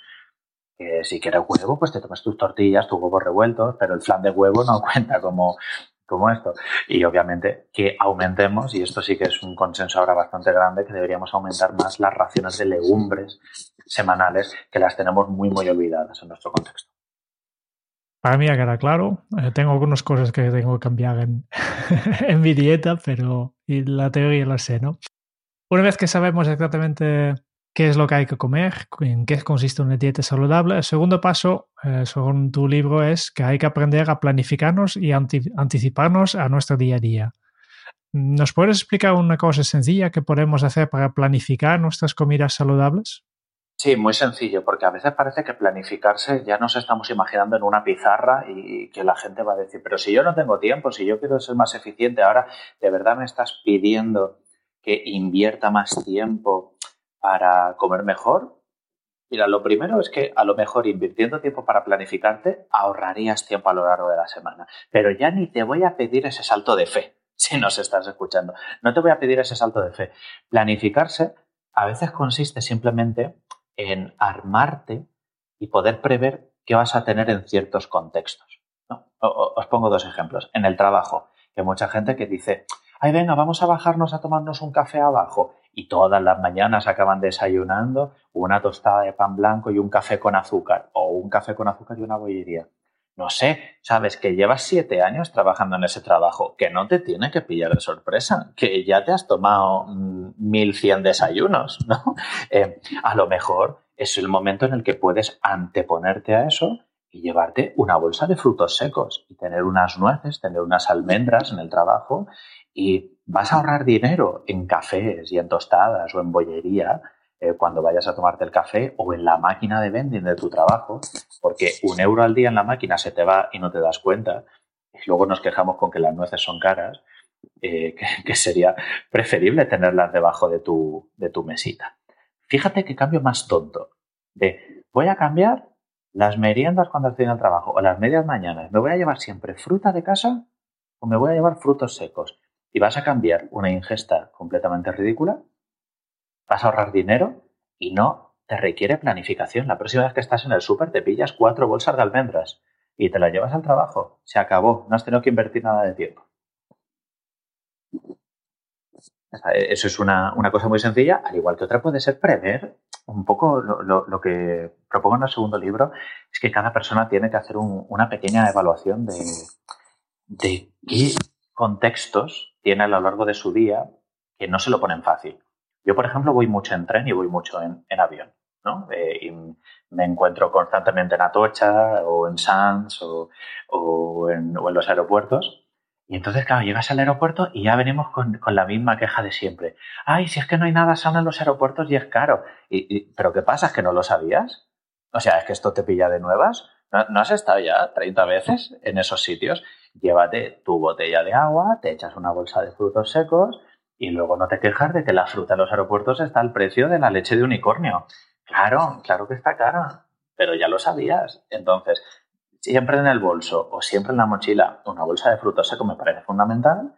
si quieres huevo, pues te tomes tus tortillas, tus huevos revueltos, pero el flan de huevo no [LAUGHS] cuenta como, como esto. Y obviamente que aumentemos, y esto sí que es un consenso ahora bastante grande, que deberíamos aumentar más las raciones de legumbres semanales, que las tenemos muy, muy olvidadas en nuestro contexto. Para mí ya queda claro. Eh, tengo algunas cosas que tengo que cambiar en, [LAUGHS] en mi dieta, pero y la teoría la sé, ¿no? Una vez que sabemos exactamente qué es lo que hay que comer, en qué consiste una dieta saludable, el segundo paso, eh, según tu libro, es que hay que aprender a planificarnos y anticiparnos a nuestro día a día. ¿Nos puedes explicar una cosa sencilla que podemos hacer para planificar nuestras comidas saludables? Sí, muy sencillo, porque a veces parece que planificarse ya nos estamos imaginando en una pizarra y que la gente va a decir, pero si yo no tengo tiempo, si yo quiero ser más eficiente, ahora de verdad me estás pidiendo que invierta más tiempo para comer mejor. Mira, lo primero es que a lo mejor invirtiendo tiempo para planificarte ahorrarías tiempo a lo largo de la semana, pero ya ni te voy a pedir ese salto de fe, [LAUGHS] si nos estás escuchando. No te voy a pedir ese salto de fe. Planificarse a veces consiste simplemente en armarte y poder prever qué vas a tener en ciertos contextos. os pongo dos ejemplos. En el trabajo, que hay mucha gente que dice, ay, venga, vamos a bajarnos a tomarnos un café abajo. Y todas las mañanas acaban desayunando una tostada de pan blanco y un café con azúcar, o un café con azúcar y una bollería no sé, sabes que llevas siete años trabajando en ese trabajo, que no te tiene que pillar de sorpresa, que ya te has tomado mm, mil cien desayunos, [LAUGHS] ¿no? Eh, a lo mejor es el momento en el que puedes anteponerte a eso y llevarte una bolsa de frutos secos y tener unas nueces, tener unas almendras en el trabajo y vas a ahorrar dinero en cafés y en tostadas o en bollería eh, cuando vayas a tomarte el café o en la máquina de vending de tu trabajo, porque un euro al día en la máquina se te va y no te das cuenta. Y luego nos quejamos con que las nueces son caras, eh, que, sería preferible tenerlas debajo de tu, de tu mesita. Fíjate qué cambio más tonto. De voy a cambiar las meriendas cuando estoy en el trabajo o las medias mañanas. ¿Me voy a llevar siempre fruta de casa o me voy a llevar frutos secos? Y vas a cambiar una ingesta completamente ridícula vas a ahorrar dinero y no te requiere planificación. La próxima vez que estás en el súper te pillas cuatro bolsas de almendras y te las llevas al trabajo. Se acabó, no has tenido que invertir nada de tiempo. Eso es una, cosa muy sencilla, al igual que otra puede ser prever un poco lo, que propongo en el segundo libro, es que cada persona tiene que hacer una pequeña evaluación de, de qué contextos tiene a lo largo de su día que no se lo ponen fácil. Yo, por ejemplo, voy mucho en tren y voy mucho en, avión. ¿no? Eh, y me encuentro constantemente en Atocha o en Sanz o, en, los aeropuertos. Y entonces, claro, llegas al aeropuerto y ya venimos con, la misma queja de siempre. Ay, si es que no hay nada sano en los aeropuertos y es caro. Y, ¿Pero qué pasa? ¿Es que no lo sabías? O sea, es que esto te pilla de nuevas. ¿No, ¿No, has estado ya 30 veces en esos sitios? Llévate tu botella de agua, te echas una bolsa de frutos secos, y luego no te quejas de que la fruta en los aeropuertos está al precio de la leche de unicornio. Claro, claro que está cara, pero ya lo sabías. Entonces, siempre en el bolso o siempre en la mochila una bolsa de frutos seco me parece fundamental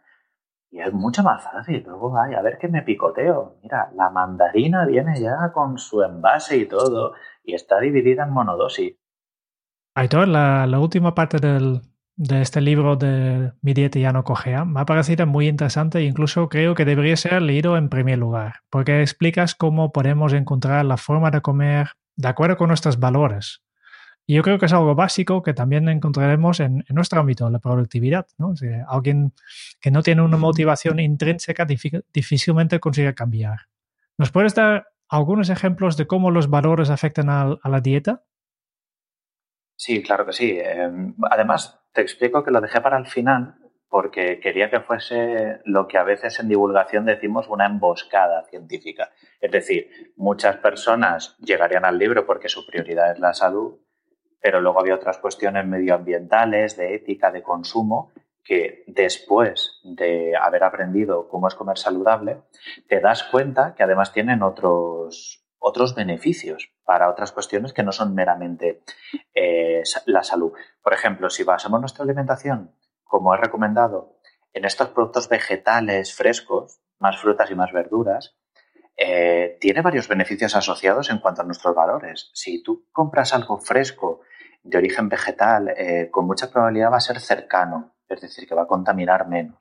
y es mucho más fácil. Luego, ay, a ver qué me picoteo. Mira, la mandarina viene ya con su envase y todo y está dividida en monodosis. Aitor, la, la última parte del, de este libro de Mi dieta ya no cogea me ha parecido muy interesante e incluso creo que debería ser leído en primer lugar, porque explicas cómo podemos encontrar la forma de comer de acuerdo con nuestros valores. Y yo creo que es algo básico que también encontraremos en, nuestro ámbito, la productividad. ¿no? alguien que no tiene una motivación intrínseca difícilmente consigue cambiar. ¿Nos puedes dar algunos ejemplos de cómo los valores afectan a la dieta? Sí, claro que sí. Em, además, te explico que lo dejé para el final porque quería que fuese lo que a veces en divulgación decimos una emboscada científica. Es decir, muchas personas llegarían al libro porque su prioridad es la salud, pero luego había otras cuestiones medioambientales, de ética, de consumo, que después de haber aprendido cómo es comer saludable, te das cuenta que además tienen otros, otros beneficios para otras cuestiones que no son meramente eh, la salud. Por ejemplo, si basamos nuestra alimentación, como he recomendado, en estos productos vegetales frescos, más frutas y más verduras, eh, tiene varios beneficios asociados en cuanto a nuestros valores. Si tú compras algo fresco de origen vegetal, eh, con mucha probabilidad va a ser cercano, es decir, que va a contaminar menos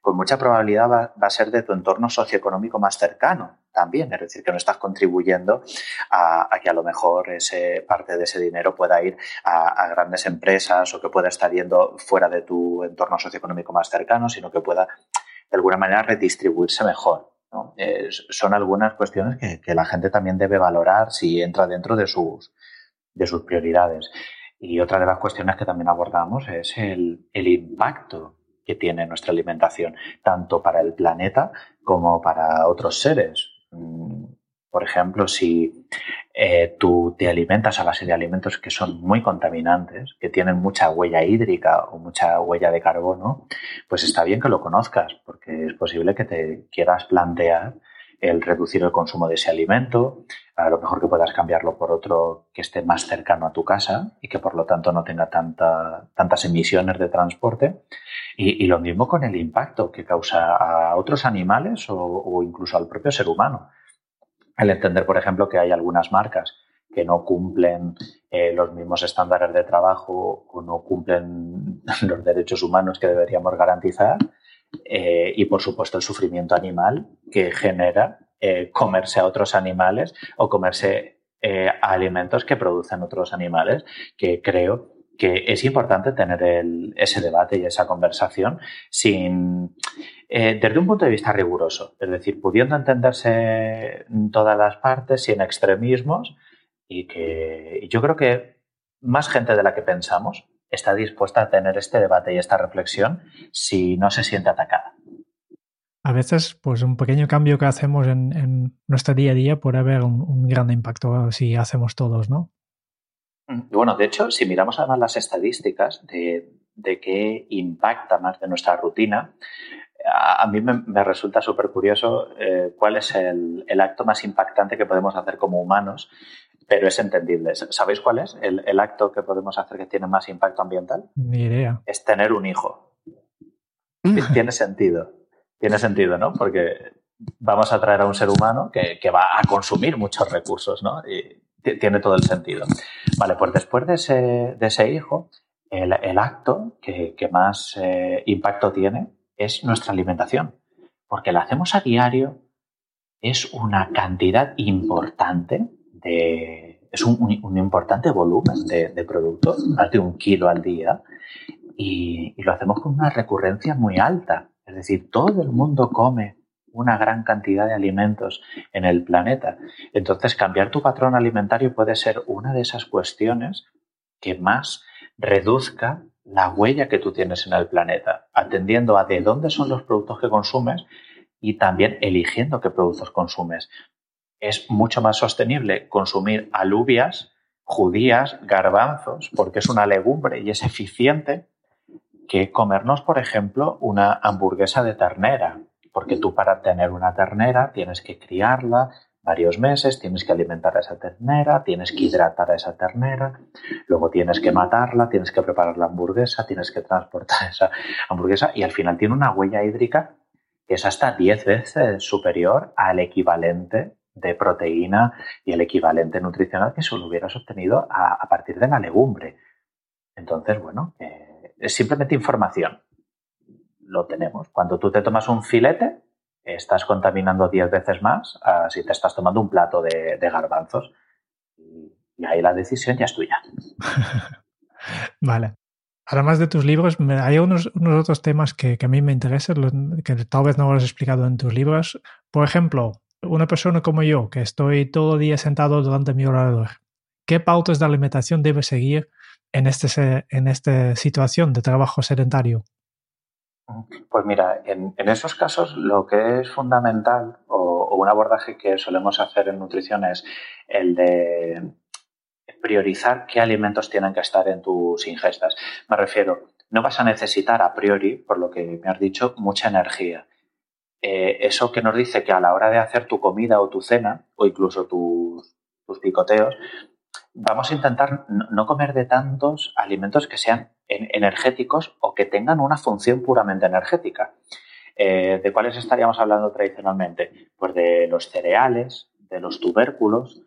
con mucha probabilidad va, a ser de tu entorno socioeconómico más cercano también, es decir, que no estás contribuyendo a, que a lo mejor ese, parte de ese dinero pueda ir a, grandes empresas o que pueda estar yendo fuera de tu entorno socioeconómico más cercano, sino que pueda de alguna manera redistribuirse mejor. son algunas cuestiones que, la gente también debe valorar si entra dentro de sus, de sus prioridades. Y otra de las cuestiones que también abordamos es el, el impacto que tiene nuestra alimentación, tanto para el planeta como para otros seres. Mm, por ejemplo, si eh, tú te alimentas a base de alimentos que son muy contaminantes, que tienen mucha huella hídrica o mucha huella de carbono, pues está bien que lo conozcas, porque es posible que te quieras plantear el reducir el consumo de ese alimento, a lo mejor que puedas cambiarlo por otro que esté más cercano a tu casa y que por lo tanto no tenga tanta, tantas emisiones de transporte. Y, lo mismo con el impacto que causa a otros animales o, incluso al propio ser humano. El entender, por ejemplo, que hay algunas marcas que no cumplen eh, los mismos estándares de trabajo o no cumplen [LAUGHS] los derechos humanos que deberíamos garantizar eh, y, por supuesto, el sufrimiento animal que genera eh, comerse a otros animales o comerse alimentos que producen otros animales, que creo que es importante tener ese debate y esa conversación sin, eh, desde un punto de vista riguroso, es decir, pudiendo entenderse todas las partes sin extremismos y que yo creo que más gente de la que pensamos está dispuesta a tener este debate y esta reflexión si no se siente atacada. A veces, pues un pequeño cambio que hacemos en, nuestro día a día puede haber un, un gran impacto si hacemos todos, ¿no? bueno, de hecho, si miramos además las estadísticas de, qué impacta más de nuestra rutina, a, mí me, resulta súper curioso eh, cuál es el, acto más impactante que podemos hacer como humanos, pero es entendible. ¿Sabéis cuál es el, acto que podemos hacer que tiene más impacto ambiental? Ni idea. Es tener un hijo. Mm. Tiene sentido. Tiene sentido, ¿no? Porque vamos a traer a un ser humano que, que va a consumir muchos recursos, ¿no? Y, tiene todo el sentido. Vale, pues después de ese, de ese hijo, el, acto que, más eh, impacto tiene es nuestra alimentación, porque la hacemos a diario, es una cantidad importante es un, importante volumen de, de producto, más de un kilo al día, y, y lo hacemos con una recurrencia muy alta. Es decir, todo el mundo come una gran cantidad de alimentos en el planeta. Entonces, cambiar tu patrón alimentario puede ser una de esas cuestiones que más reduzca la huella que tú tienes en el planeta, atendiendo a de dónde son los productos que consumes y también eligiendo qué productos consumes. Es mucho más sostenible consumir alubias, judías, garbanzos, porque es una legumbre y es eficiente, que comernos, por ejemplo, una hamburguesa de ternera. Porque tú para tener una ternera tienes que criarla varios meses, tienes que alimentar a esa ternera, tienes que hidratar a esa ternera, luego tienes que matarla, tienes que preparar la hamburguesa, tienes que transportar [LAUGHS] esa hamburguesa y al final tiene una huella hídrica que es hasta 10 veces superior al equivalente de proteína y el equivalente nutricional que solo hubieras obtenido a, partir de la legumbre. Entonces, bueno, eh, es simplemente información. Lo tenemos. Cuando tú te tomas un filete, estás contaminando 10 veces más si te estás tomando un plato de, garbanzos. Y ahí la decisión ya es tuya. [LAUGHS] vale. Además de tus libros, hay unos, otros temas que, que, a mí me interesan, que tal vez no lo has explicado en tus libros. Por ejemplo, una persona como yo, que estoy todo el día sentado delante de mi ordenador, ¿qué pautas de alimentación debe seguir en, este, en esta situación de trabajo sedentario? Pues mira, en, esos casos lo que es fundamental o, un abordaje que solemos hacer en nutrición es el de priorizar qué alimentos tienen que estar en tus ingestas. Me refiero, no vas a necesitar a priori, por lo que me has dicho, mucha energía. Eh, eso que nos dice que a la hora de hacer tu comida o tu cena, o incluso tus, picoteos, vamos a intentar no comer de tantos alimentos que sean energéticos o que tengan una función puramente energética. Eh, ¿De cuáles estaríamos hablando tradicionalmente? Pues de los cereales, de los tubérculos,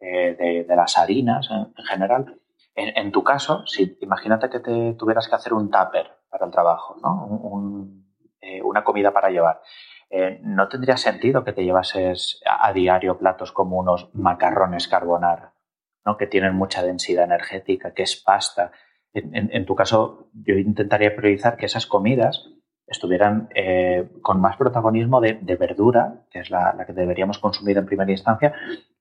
eh, de, las harinas en, general. En, tu caso, si imagínate que te tuvieras que hacer un tupper para el trabajo, ¿no? una comida para llevar. Eh, no tendría sentido que te llevases a, diario platos como unos macarrones carbonara, ¿no? que tienen mucha densidad energética, que es pasta. En, tu caso, yo intentaría priorizar que esas comidas estuvieran eh, con más protagonismo de, verdura, que es la, que deberíamos consumir en primera instancia,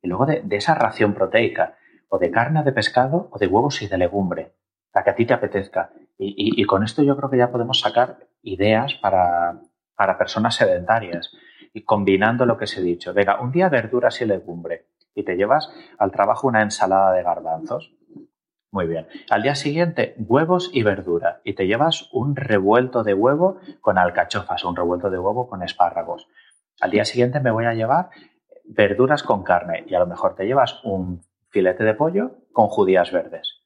y luego de, esa ración proteica, o de carne, de pescado, o de huevos y de legumbre, la que a ti te apetezca. y con esto yo creo que ya podemos sacar ideas para, para personas sedentarias y combinando lo que os he dicho. Venga, un día verduras y legumbre y te llevas al trabajo una ensalada de garbanzos. Muy bien. Al día siguiente, huevos y verdura. Y te llevas un revuelto de huevo con alcachofas, un revuelto de huevo con espárragos. Al día siguiente me voy a llevar verduras con carne y a lo mejor te llevas un filete de pollo con judías verdes.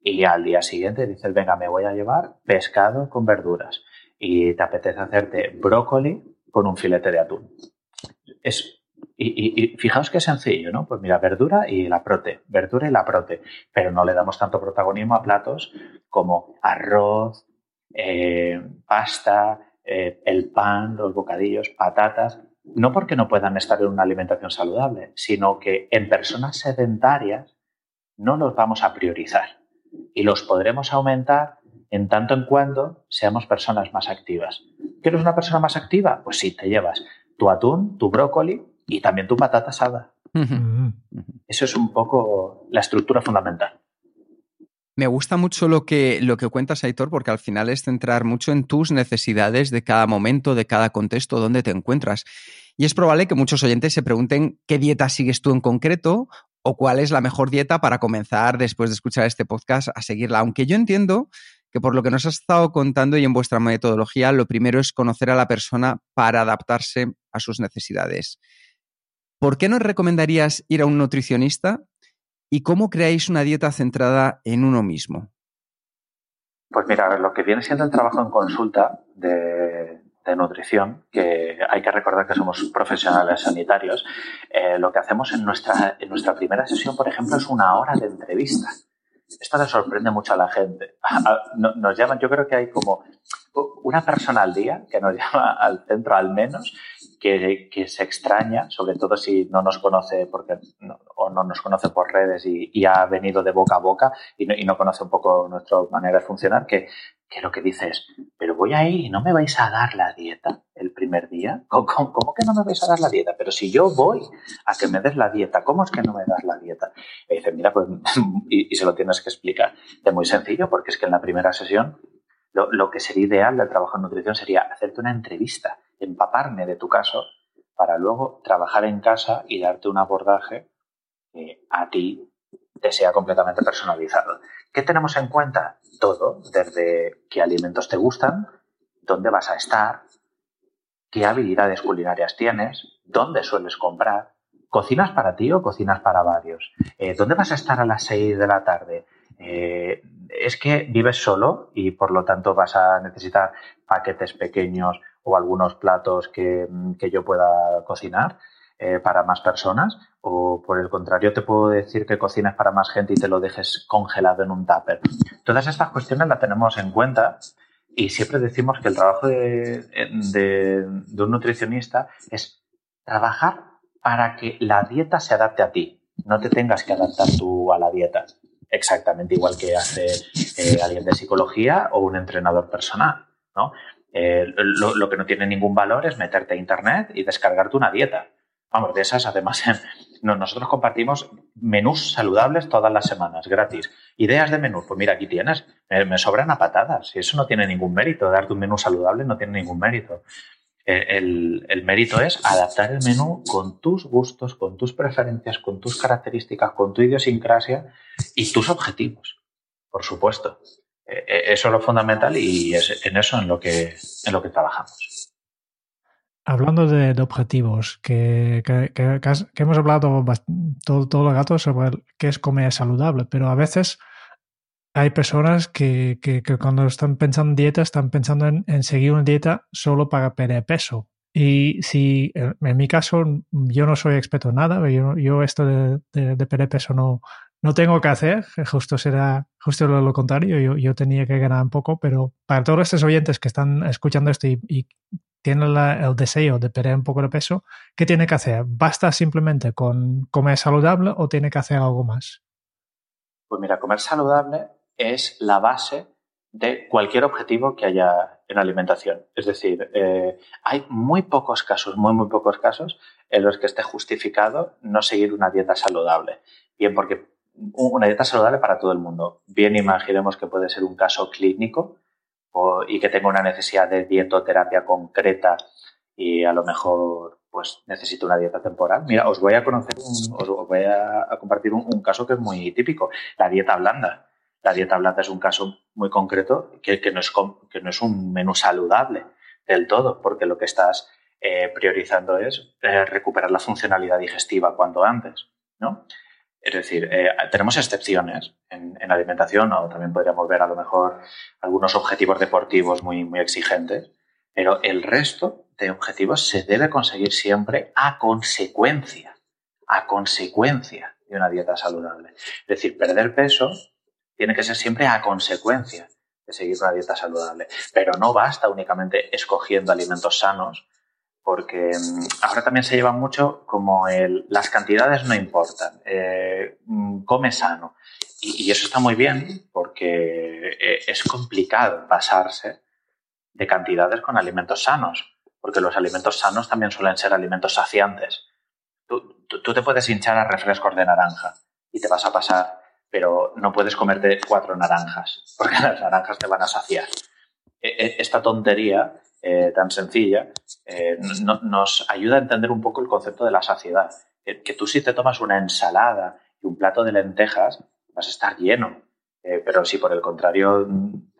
Y al día siguiente dices, venga, me voy a llevar pescado con verduras y te apetece hacerte brócoli con un filete de atún. Es, y, fijaos qué sencillo, ¿no? Pues mira, verdura y la prote, verdura y la prote, pero no le damos tanto protagonismo a platos como arroz, eh, pasta, eh, el pan, los bocadillos, patatas, no porque no puedan estar en una alimentación saludable, sino que en personas sedentarias no los vamos a priorizar y los podremos aumentar en tanto en cuando seamos personas más activas. ¿Quieres una persona más activa? Pues sí, te llevas tu atún, tu brócoli y también tu patata asada. Eso es un poco la estructura fundamental. Me gusta mucho lo que, lo que cuentas, Aitor, porque al final es centrar mucho en tus necesidades de cada momento, de cada contexto donde te encuentras. Y es probable que muchos oyentes se pregunten qué dieta sigues tú en concreto o cuál es la mejor dieta para comenzar después de escuchar este podcast a seguirla. Aunque yo entiendo que por lo que nos has estado contando y en vuestra metodología, lo primero es conocer a la persona para adaptarse a sus necesidades. ¿Por qué nos recomendarías ir a un nutricionista y cómo creáis una dieta centrada en uno mismo? Pues mira, lo que viene siendo el trabajo en consulta de, nutrición, que hay que recordar que somos profesionales sanitarios, eh, lo que hacemos en nuestra, en nuestra primera sesión, por ejemplo, es una hora de entrevista esto le sorprende mucho a la gente. [LAUGHS] Nos llaman, yo creo que hay como una persona al día que nos [LAUGHS] llama al centro al menos, que, se extraña, sobre todo si no nos conoce porque o no nos conoce por redes y, ha venido de boca a boca y no, y no conoce un poco nuestra manera de funcionar, que, que lo que dices, pero voy a ir y no me vais a dar la dieta el primer día. ¿Cómo, que no me vais a dar la dieta? Pero si yo voy a que me des la dieta, ¿cómo es que no me das la dieta? Y dice, mira, pues, [LAUGHS] y, se lo tienes que explicar. Es muy sencillo, porque es que en la primera sesión lo, que sería ideal del trabajo en nutrición sería hacerte una entrevista, empaparme de tu caso, para luego trabajar en casa y darte un abordaje que a ti te sea completamente personalizado. ¿Qué tenemos en cuenta? Todo, desde qué alimentos te gustan, dónde vas a estar, qué habilidades culinarias tienes, dónde sueles comprar, ¿Cocinas para ti o cocinas para varios? Eh, ¿Dónde vas a estar a las 6 de la tarde? Eh, ¿Es que vives solo y por lo tanto vas a necesitar paquetes pequeños o algunos platos que, que yo pueda cocinar? Eh, para más personas o por el contrario te puedo decir que cocines para más gente y te lo dejes congelado en un tupper. Todas estas cuestiones las tenemos en cuenta y siempre decimos que el trabajo de, de un nutricionista es trabajar para que la dieta se adapte a ti, no te tengas que adaptar tú a la dieta exactamente igual que hace eh, alguien de psicología o un entrenador personal. ¿no? Eh, lo, que no tiene ningún valor es meterte a internet y descargarte una dieta. Vamos, de esas, además, [LAUGHS] nosotros compartimos menús saludables todas las semanas, gratis. Ideas de menú, pues mira, aquí tienes. Me, sobran a patadas. Eso no tiene ningún mérito. Darte un menú saludable no tiene ningún mérito. Eh, el, mérito es adaptar el menú con tus gustos, con tus preferencias, con tus características, con tu idiosincrasia y tus objetivos, por supuesto. Eh, eh, eso es lo fundamental y es en eso en lo que, en lo que trabajamos. Hablando de, objetivos, que, hemos hablado todo, todo el gato sobre qué es comer saludable, pero a veces hay personas que, que, cuando están pensando en dieta están pensando en, seguir una dieta solo para perder peso. Y si en mi caso yo no soy experto en nada, yo, yo esto de, de, perder peso no, no tengo que hacer, justo será justo lo, contrario, yo, yo, tenía que ganar un poco, pero para todos estos oyentes que están escuchando esto y, tienen el deseo de perder un poco de peso, ¿qué tiene que hacer? ¿Basta simplemente con comer saludable o tiene que hacer algo más? Pues mira, comer saludable es la base de cualquier objetivo que haya en alimentación. Es decir, eh, hay muy pocos casos, muy, muy pocos casos en los que esté justificado no seguir una dieta saludable. Bien, porque una dieta saludable para todo el mundo. Bien, imaginemos que puede ser un caso clínico y que tenga una necesidad de dietoterapia concreta y a lo mejor pues necesito una dieta temporal. Mira, os voy a conocer, os voy a, compartir un, caso que es muy típico, la dieta blanda. La dieta blanda es un caso muy concreto que, no, es, que no es un menú saludable del todo, porque lo que estás eh, priorizando es eh, recuperar la funcionalidad digestiva cuanto antes, ¿no? Es decir, eh, tenemos excepciones en, en, alimentación o también podríamos ver a lo mejor algunos objetivos deportivos muy, muy exigentes, pero el resto de objetivos se debe conseguir siempre a consecuencia, a consecuencia de una dieta saludable. Es decir, perder peso tiene que ser siempre a consecuencia de seguir una dieta saludable. Pero no basta únicamente escogiendo alimentos sanos, porque mm, ahora también se lleva mucho como el, las cantidades no importan, eh, mm, come sano. Y, eso está muy bien porque eh, es complicado pasarse de cantidades con alimentos sanos, porque los alimentos sanos también suelen ser alimentos saciantes. Tú, tú te puedes hinchar a refrescos de naranja y te vas a pasar pero no puedes comerte cuatro naranjas, porque [LAUGHS] las naranjas te van a saciar. E, e, esta tontería eh, tan sencilla eh, nos ayuda a entender un poco el concepto de la saciedad. Que, tú si te tomas una ensalada y un plato de lentejas, vas a estar lleno. Eh, pero si por el contrario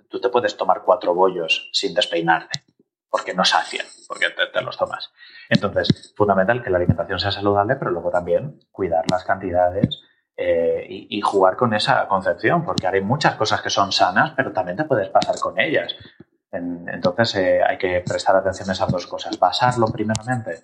tú te puedes tomar cuatro bollos sin despeinarte, porque no sacian, porque te, los tomas. Entonces, fundamental que la alimentación sea saludable, pero luego también cuidar las cantidades eh, y, jugar con esa concepción, porque hay muchas cosas que son sanas, pero también te puedes pasar con ellas. Entonces eh, hay que prestar atención a esas dos cosas. Basarlo primeramente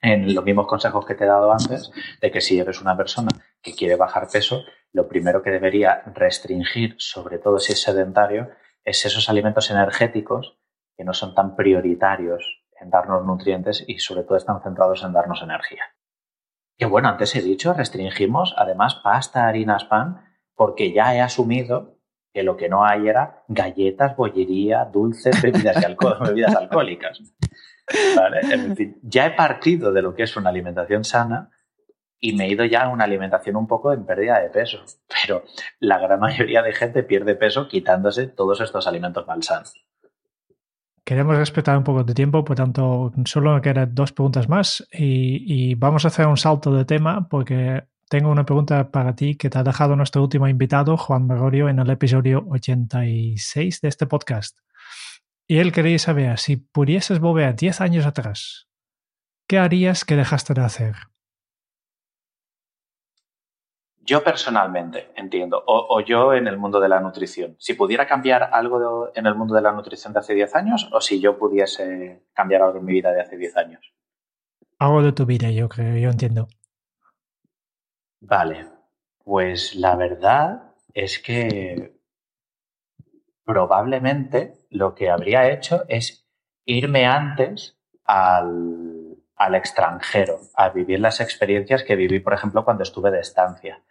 en los mismos consejos que te he dado antes, de que si eres una persona que quiere bajar peso, lo primero que debería restringir, sobre todo si es sedentario, es esos alimentos energéticos que no son tan prioritarios en darnos nutrientes y sobre todo están centrados en darnos energía. Que bueno, antes he dicho, restringimos además pasta, harinas, pan, porque ya he asumido que lo que no hay era galletas, bollería, dulces, bebidas, [LAUGHS] bebidas alcohólicas. ¿Vale? ya he partido de lo que es una alimentación sana y me he ido ya a una alimentación un poco en pérdida de peso. Pero la gran mayoría de gente pierde peso quitándose todos estos alimentos malsanos. Queremos respetar un poco de tiempo, por tanto, solo me quedan dos preguntas más y, vamos a hacer un salto de tema porque tengo una pregunta para ti que te ha dejado nuestro último invitado, Juan Gregorio, en el episodio 86 de este podcast. Y él quería saber, si pudieses volver 10 años atrás, ¿qué harías que dejaste de hacer? Yo personalmente entiendo, o, yo en el mundo de la nutrición. Si pudiera cambiar algo en el mundo de la nutrición de hace 10 años o si yo pudiese cambiar algo en mi vida de hace 10 años. algo de tu vida, yo creo, yo entiendo. Vale, pues la verdad es que probablemente lo que habría hecho es irme antes al, al extranjero, a vivir las experiencias que viví, por ejemplo, cuando estuve de estancia.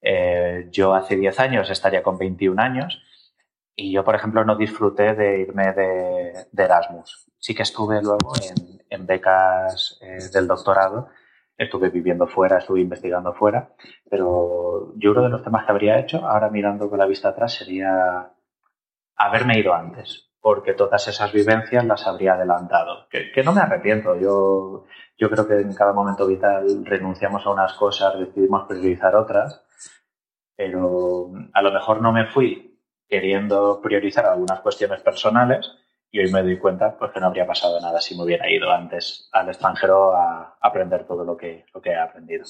Eh, yo hace 10 años estaría con 21 años y yo, por ejemplo, no disfruté de irme de, Erasmus. Sí que estuve luego en, becas eh, del doctorado, estuve viviendo fuera, estuve investigando fuera, pero yo uno de los temas que habría hecho, ahora mirando con la vista atrás, sería haberme ido antes, porque todas esas vivencias las habría adelantado. Que, no me arrepiento, yo, yo creo que en cada momento vital renunciamos a unas cosas, decidimos priorizar otras pero a lo mejor no me fui queriendo priorizar algunas cuestiones personales y hoy me doy cuenta pues, que no habría pasado nada si me hubiera ido antes al extranjero a aprender todo lo que, lo que he aprendido.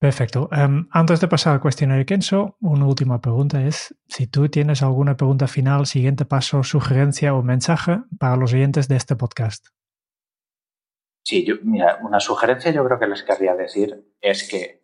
Perfecto. Em, antes de pasar al cuestionario Kenso, una última pregunta es si tú tienes alguna pregunta final, siguiente paso, sugerencia o mensaje para los oyentes de este podcast. Sí, mira, una sugerencia yo creo que les querría decir es que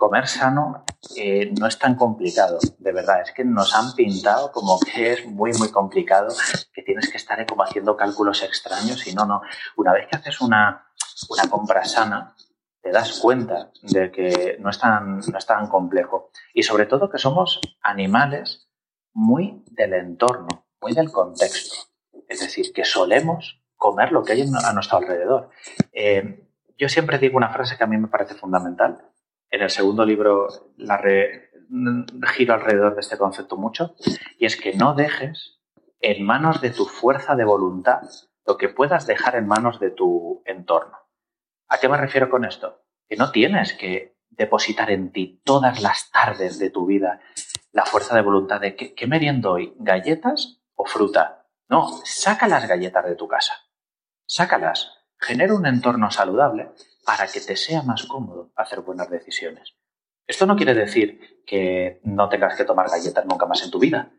comer sano eh, no es tan complicado, de verdad. Es que nos han pintado como que es muy, muy complicado, que tienes que estar como haciendo cálculos extraños y no, no. Una vez que haces una, una compra sana, te das cuenta de que no es, tan, no es tan complejo. Y sobre todo que somos animales muy del entorno, muy del contexto. Es decir, que solemos comer lo que hay a nuestro alrededor. Eh, yo siempre digo una frase que a mí me parece fundamental en el segundo libro la giro alrededor de este concepto mucho, y es que no dejes en manos de tu fuerza de voluntad lo que puedas dejar en manos de tu entorno. ¿A qué me refiero con esto? Que no tienes que depositar en ti todas las tardes de tu vida la fuerza de voluntad de que, ¿qué meriendo hoy? ¿Galletas o fruta? No, saca las galletas de tu casa. Sácalas. Genera un entorno saludable para que te sea más cómodo hacer buenas decisiones. Esto no quiere decir que no tengas que tomar galletas nunca más en tu vida,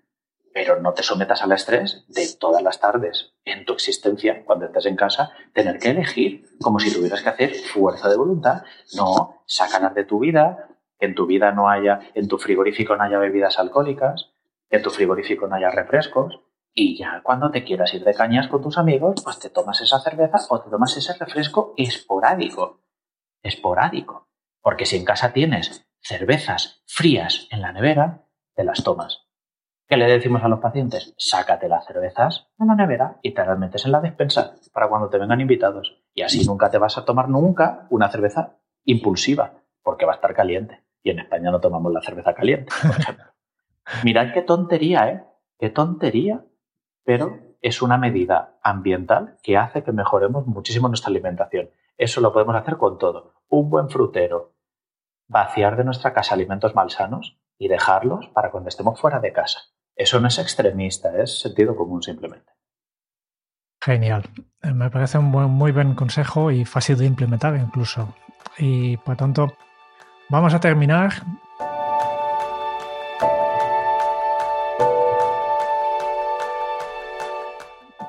pero no te sometas al estrés de todas las tardes en tu existencia, cuando estés en casa, tener que elegir como si tuvieras que hacer fuerza de voluntad. No, sácalas de tu vida, en tu vida no haya, en tu frigorífico no haya bebidas alcohólicas, en tu frigorífico no haya refrescos, y ya cuando te quieras ir de cañas con tus amigos, pues te tomas esa cerveza o te tomas ese refresco esporádico. Esporádico. Porque si en casa tienes cervezas frías en la nevera, te las tomas. ¿Qué le decimos a los pacientes? Sácate las cervezas en la nevera y te las metes en la despensa para cuando te vengan invitados. Y así nunca te vas a tomar nunca una cerveza impulsiva, porque va a estar caliente. Y en España no tomamos la cerveza caliente, por. [LAUGHS] Mirad qué tontería, ¿eh? Qué tontería pero es una medida ambiental que hace que mejoremos muchísimo nuestra alimentación. Eso lo podemos hacer con todo. Un buen frutero, vaciar de nuestra casa alimentos malsanos y dejarlos para cuando estemos fuera de casa. Eso no es extremista, es sentido común simplemente. Genial. Eh, me parece un muy buen consejo y fácil de implementar incluso. Y por tanto, vamos a terminar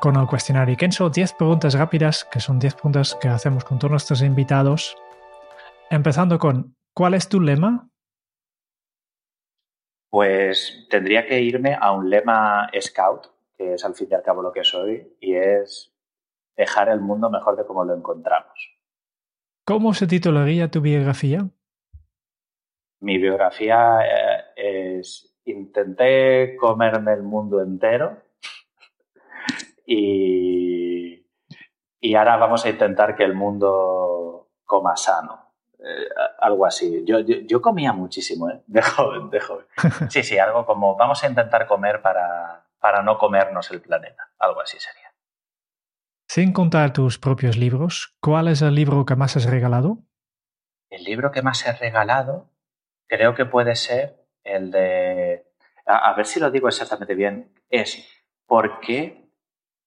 con el cuestionario Kenso 10 preguntas rápidas, que son 10 preguntas que hacemos con todos nuestros invitados. Empezando con, ¿cuál es tu lema? Pues tendría que irme a un lema scout, que es al fin y al cabo lo que soy, y es dejar el mundo mejor de como lo encontramos. ¿Cómo se titularía tu biografía? Mi biografía eh, es intenté comerme el mundo entero y, y ahora vamos a intentar que el mundo coma sano. Eh, algo así. Yo, yo, comía muchísimo, ¿eh? De [LAUGHS] joven, de joven. [LAUGHS] Sí, sí, algo como vamos a intentar comer para, para no comernos el planeta. Algo así sería. Sin contar tus propios libros, ¿cuál es el libro que más has regalado? El libro que más he regalado creo que puede ser el de... A, a ver si lo digo exactamente bien. Es ¿Por qué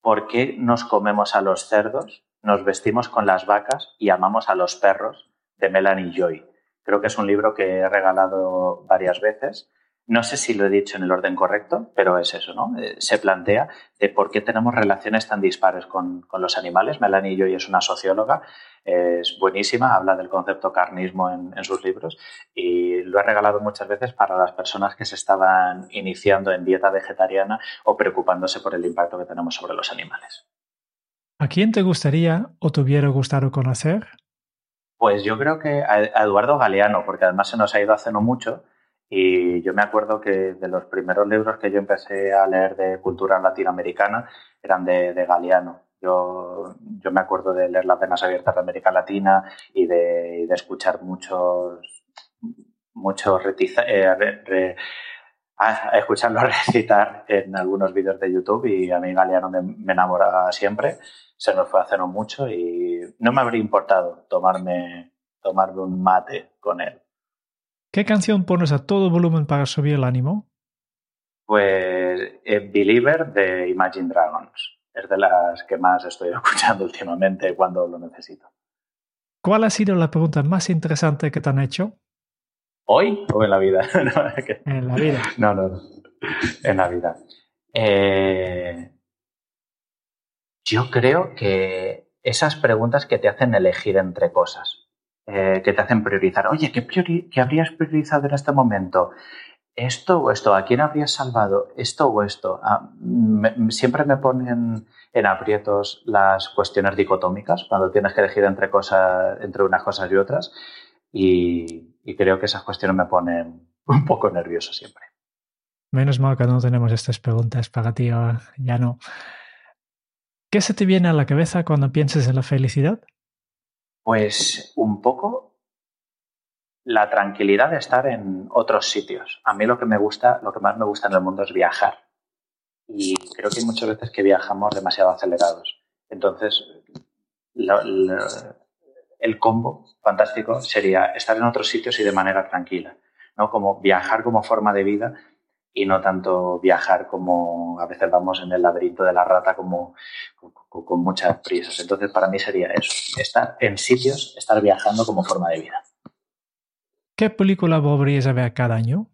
¿por qué nos comemos a los cerdos, nos vestimos con las vacas y amamos a los perros? de Melanie Joy. Creo que es un libro que he regalado varias veces. No sé si lo he dicho en el orden correcto, pero es eso, ¿no? Eh, se plantea de por qué tenemos relaciones tan dispares con, los animales. Melanie Joy es una socióloga, es buenísima, habla del concepto carnismo en, sus libros y lo he regalado muchas veces para las personas que se estaban iniciando en dieta vegetariana o preocupándose por el impacto que tenemos sobre los animales. ¿A quién te gustaría o te hubiera gustado conocer? Pues yo creo que a Eduardo Galeano, porque además se nos ha ido hace no mucho y yo me acuerdo que de los primeros libros que yo empecé a leer de cultura latinoamericana eran de, Galeano. Yo, yo, me acuerdo de leer Las Venas Abiertas de América Latina y de, escuchar muchos, muchos eh, a, escucharlo [LAUGHS] recitar en algunos vídeos de YouTube y a mí Galeano me, me enamoraba siempre. Se nos fue hace no mucho y no me habría importado tomarme, tomarme un mate con él. ¿Qué canción pones a todo volumen para subir el ánimo? Pues eh, Believer de Imagine Dragons. Es de las que más estoy [LAUGHS] escuchando últimamente cuando lo necesito. ¿Cuál ha sido la pregunta más interesante que te han hecho? ¿Hoy o en la vida? [LAUGHS] en la vida. No, no, no. En la vida. Eh, yo creo que esas preguntas que te hacen elegir entre cosas. Eh, que te hacen priorizar. Oye, ¿qué, habrías priorizado en este momento? ¿Esto o esto? ¿A quién habrías salvado? ¿Esto o esto? Ah, siempre me ponen en aprietos las cuestiones dicotómicas cuando tienes que elegir entre, cosas, entre unas cosas y otras. Y, y creo que esas cuestiones me ponen [LAUGHS] un poco nervioso siempre. Menos mal que no tenemos estas preguntas para ti, ya no. ¿Qué se te viene a la cabeza cuando piensas en la felicidad? Pues un poco la tranquilidad de estar en otros sitios. A mí lo que me gusta, lo que más me gusta en el mundo es viajar. Y creo que hay muchas veces que viajamos demasiado acelerados. Entonces, el combo fantástico sería estar en otros sitios y de manera tranquila. ¿no? Como viajar como forma de vida y no tanto viajar como a veces vamos en el laberinto de la rata como con, muchas prisas. Entonces, para mí sería eso, estar en sitios, estar viajando como forma de vida. ¿Qué película volverías a ver cada año?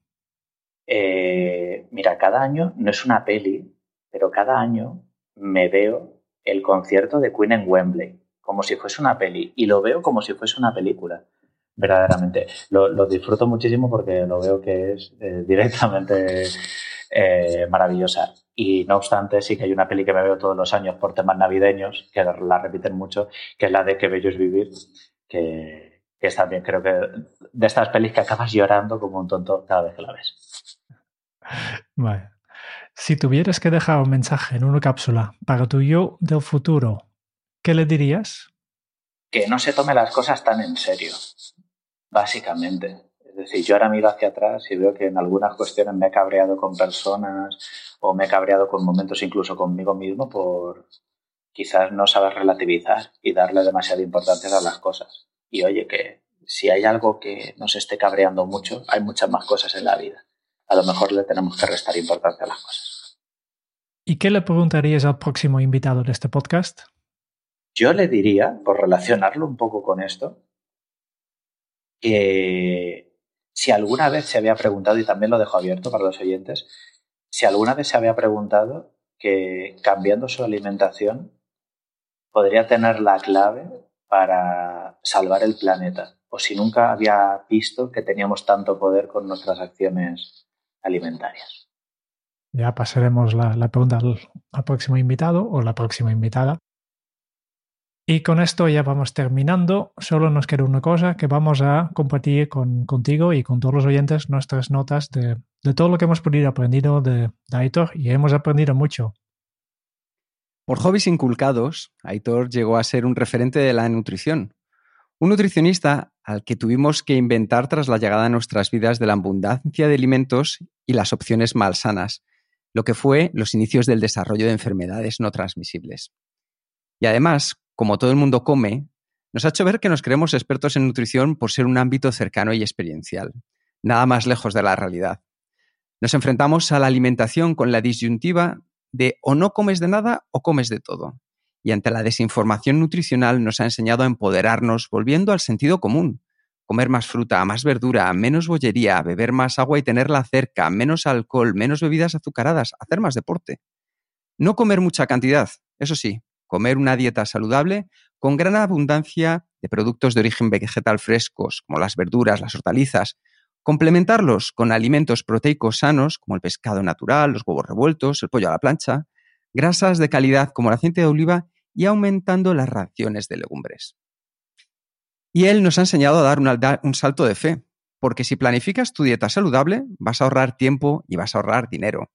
Eh, mira, cada año no es una peli, pero cada año me veo el concierto de Queen en Wembley, como si fuese una peli, y lo veo como si fuese una película verdaderamente. Lo, disfruto muchísimo porque lo veo que es eh, directamente eh, maravillosa. Y no obstante, sí que hay una peli que me veo todos los años por temas navideños, que la repiten mucho, que es la de Qué bello es vivir, que, que es también creo que de estas pelis que acabas llorando como un tonto cada vez que la ves. Vale. Si tuvieras que dejar un mensaje en una cápsula para tu yo del futuro, ¿qué le dirías? Que no se tome las cosas tan en serio básicamente. Es decir, yo ahora miro hacia atrás y veo que en algunas cuestiones me he cabreado con personas o me he cabreado con momentos incluso conmigo mismo por quizás no saber relativizar y darle demasiada importancia a las cosas. Y oye, que si hay algo que nos esté cabreando mucho, hay muchas más cosas en la vida. A lo mejor le tenemos que restar importancia a las cosas. ¿Y qué le preguntarías al próximo invitado de este podcast? Yo le diría, por relacionarlo un poco con esto, que si alguna vez se había preguntado, y también lo dejo abierto para los oyentes, si alguna vez se había preguntado que cambiando su alimentación podría tener la clave para salvar el planeta, o si nunca había visto que teníamos tanto poder con nuestras acciones alimentarias. Ya pasaremos la, pregunta al próximo invitado o la próxima invitada. Y con esto ya vamos terminando. Solo nos queda una cosa que vamos a compartir con, contigo y con todos los oyentes nuestras notas de, todo lo que hemos podido aprendido de, Aitor y hemos aprendido mucho. Por hobbies inculcados, Aitor llegó a ser un referente de la nutrición. Un nutricionista al que tuvimos que inventar tras la llegada a nuestras vidas de la abundancia de alimentos y las opciones malsanas, lo que fue los inicios del desarrollo de enfermedades no transmisibles. Y además, como todo el mundo come, nos ha hecho ver que nos creemos expertos en nutrición por ser un ámbito cercano y experiencial, nada más lejos de la realidad. Nos enfrentamos a la alimentación con la disyuntiva de o no comes de nada o comes de todo. Y ante la desinformación nutricional nos ha enseñado a empoderarnos volviendo al sentido común, comer más fruta, más verdura, menos bollería, beber más agua y tenerla cerca, menos alcohol, menos bebidas azucaradas, hacer más deporte. No comer mucha cantidad, eso sí, comer una dieta saludable con gran abundancia de productos de origen vegetal frescos, como las verduras, las hortalizas, complementarlos con alimentos proteicos sanos, como el pescado natural, los huevos revueltos, el pollo a la plancha, grasas de calidad como el aceite de oliva y aumentando las raciones de legumbres. Y él nos ha enseñado a dar un salto de fe, porque si planificas tu dieta saludable, vas a ahorrar tiempo y vas a ahorrar dinero.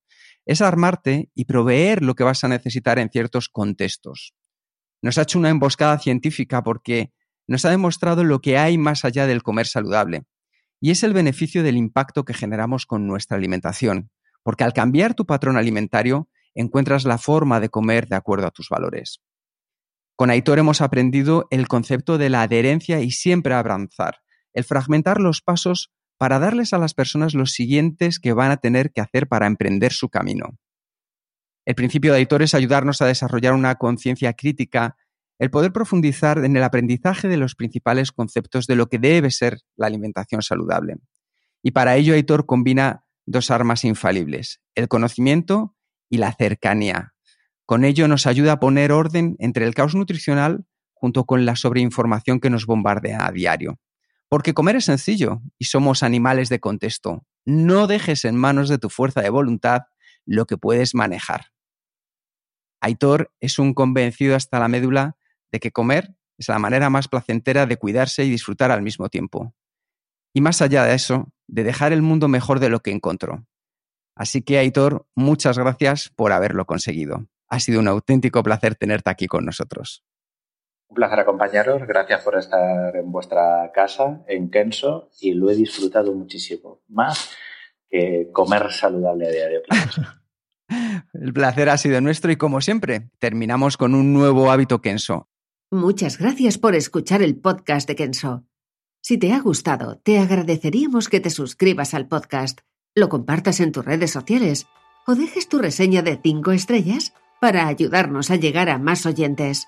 Es armarte y proveer lo que vas a necesitar en ciertos contextos. Nos ha hecho una emboscada científica porque nos ha demostrado lo que hay más allá del comer saludable. Y es el beneficio del impacto que generamos con nuestra alimentación, porque al cambiar tu patrón alimentario, encuentras la forma de comer de acuerdo a tus valores. Con Aitor hemos aprendido el concepto de la adherencia y siempre avanzar, el fragmentar los pasos para darles a las personas los siguientes que van a tener que hacer para emprender su camino. El principio de Aitor es ayudarnos a desarrollar una conciencia crítica, el poder profundizar en el aprendizaje de los principales conceptos de lo que debe ser la alimentación saludable. Y para ello Aitor combina dos armas infalibles, el conocimiento y la cercanía, con ello nos ayuda a poner orden entre el caos nutricional junto con la sobreinformación que nos bombardea a diario. Porque comer es sencillo y somos animales de contexto. No dejes en manos de tu fuerza de voluntad lo que puedes manejar. Aitor es un convencido hasta la médula de que comer es la manera más placentera de cuidarse y disfrutar al mismo tiempo. Y más allá de eso, de dejar el mundo mejor de lo que encontró. Así que, Aitor, muchas gracias por haberlo conseguido. Ha sido un auténtico placer tenerte aquí con nosotros. Un placer acompañaros, gracias por estar en vuestra casa, en Kenso, y lo he disfrutado muchísimo, más que comer saludable a diario. [LAUGHS] El placer ha sido nuestro y como siempre, terminamos con un nuevo hábito Kenso. Muchas gracias por escuchar el podcast de Kenso. Si te ha gustado, te agradeceríamos que te suscribas al podcast, lo compartas en tus redes sociales o dejes tu reseña de 5 estrellas para ayudarnos a llegar a más oyentes.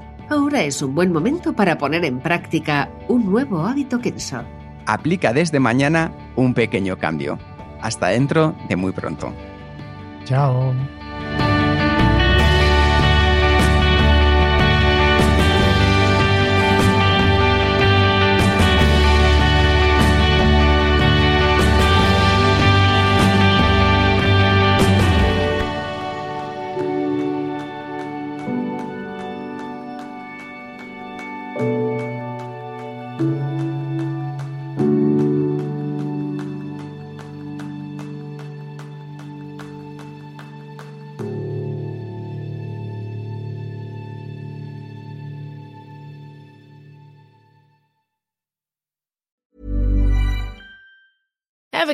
Ahora es un buen momento para poner en práctica un nuevo hábito Kenso. Aplica desde mañana un pequeño cambio. Hasta dentro de muy pronto. Chao.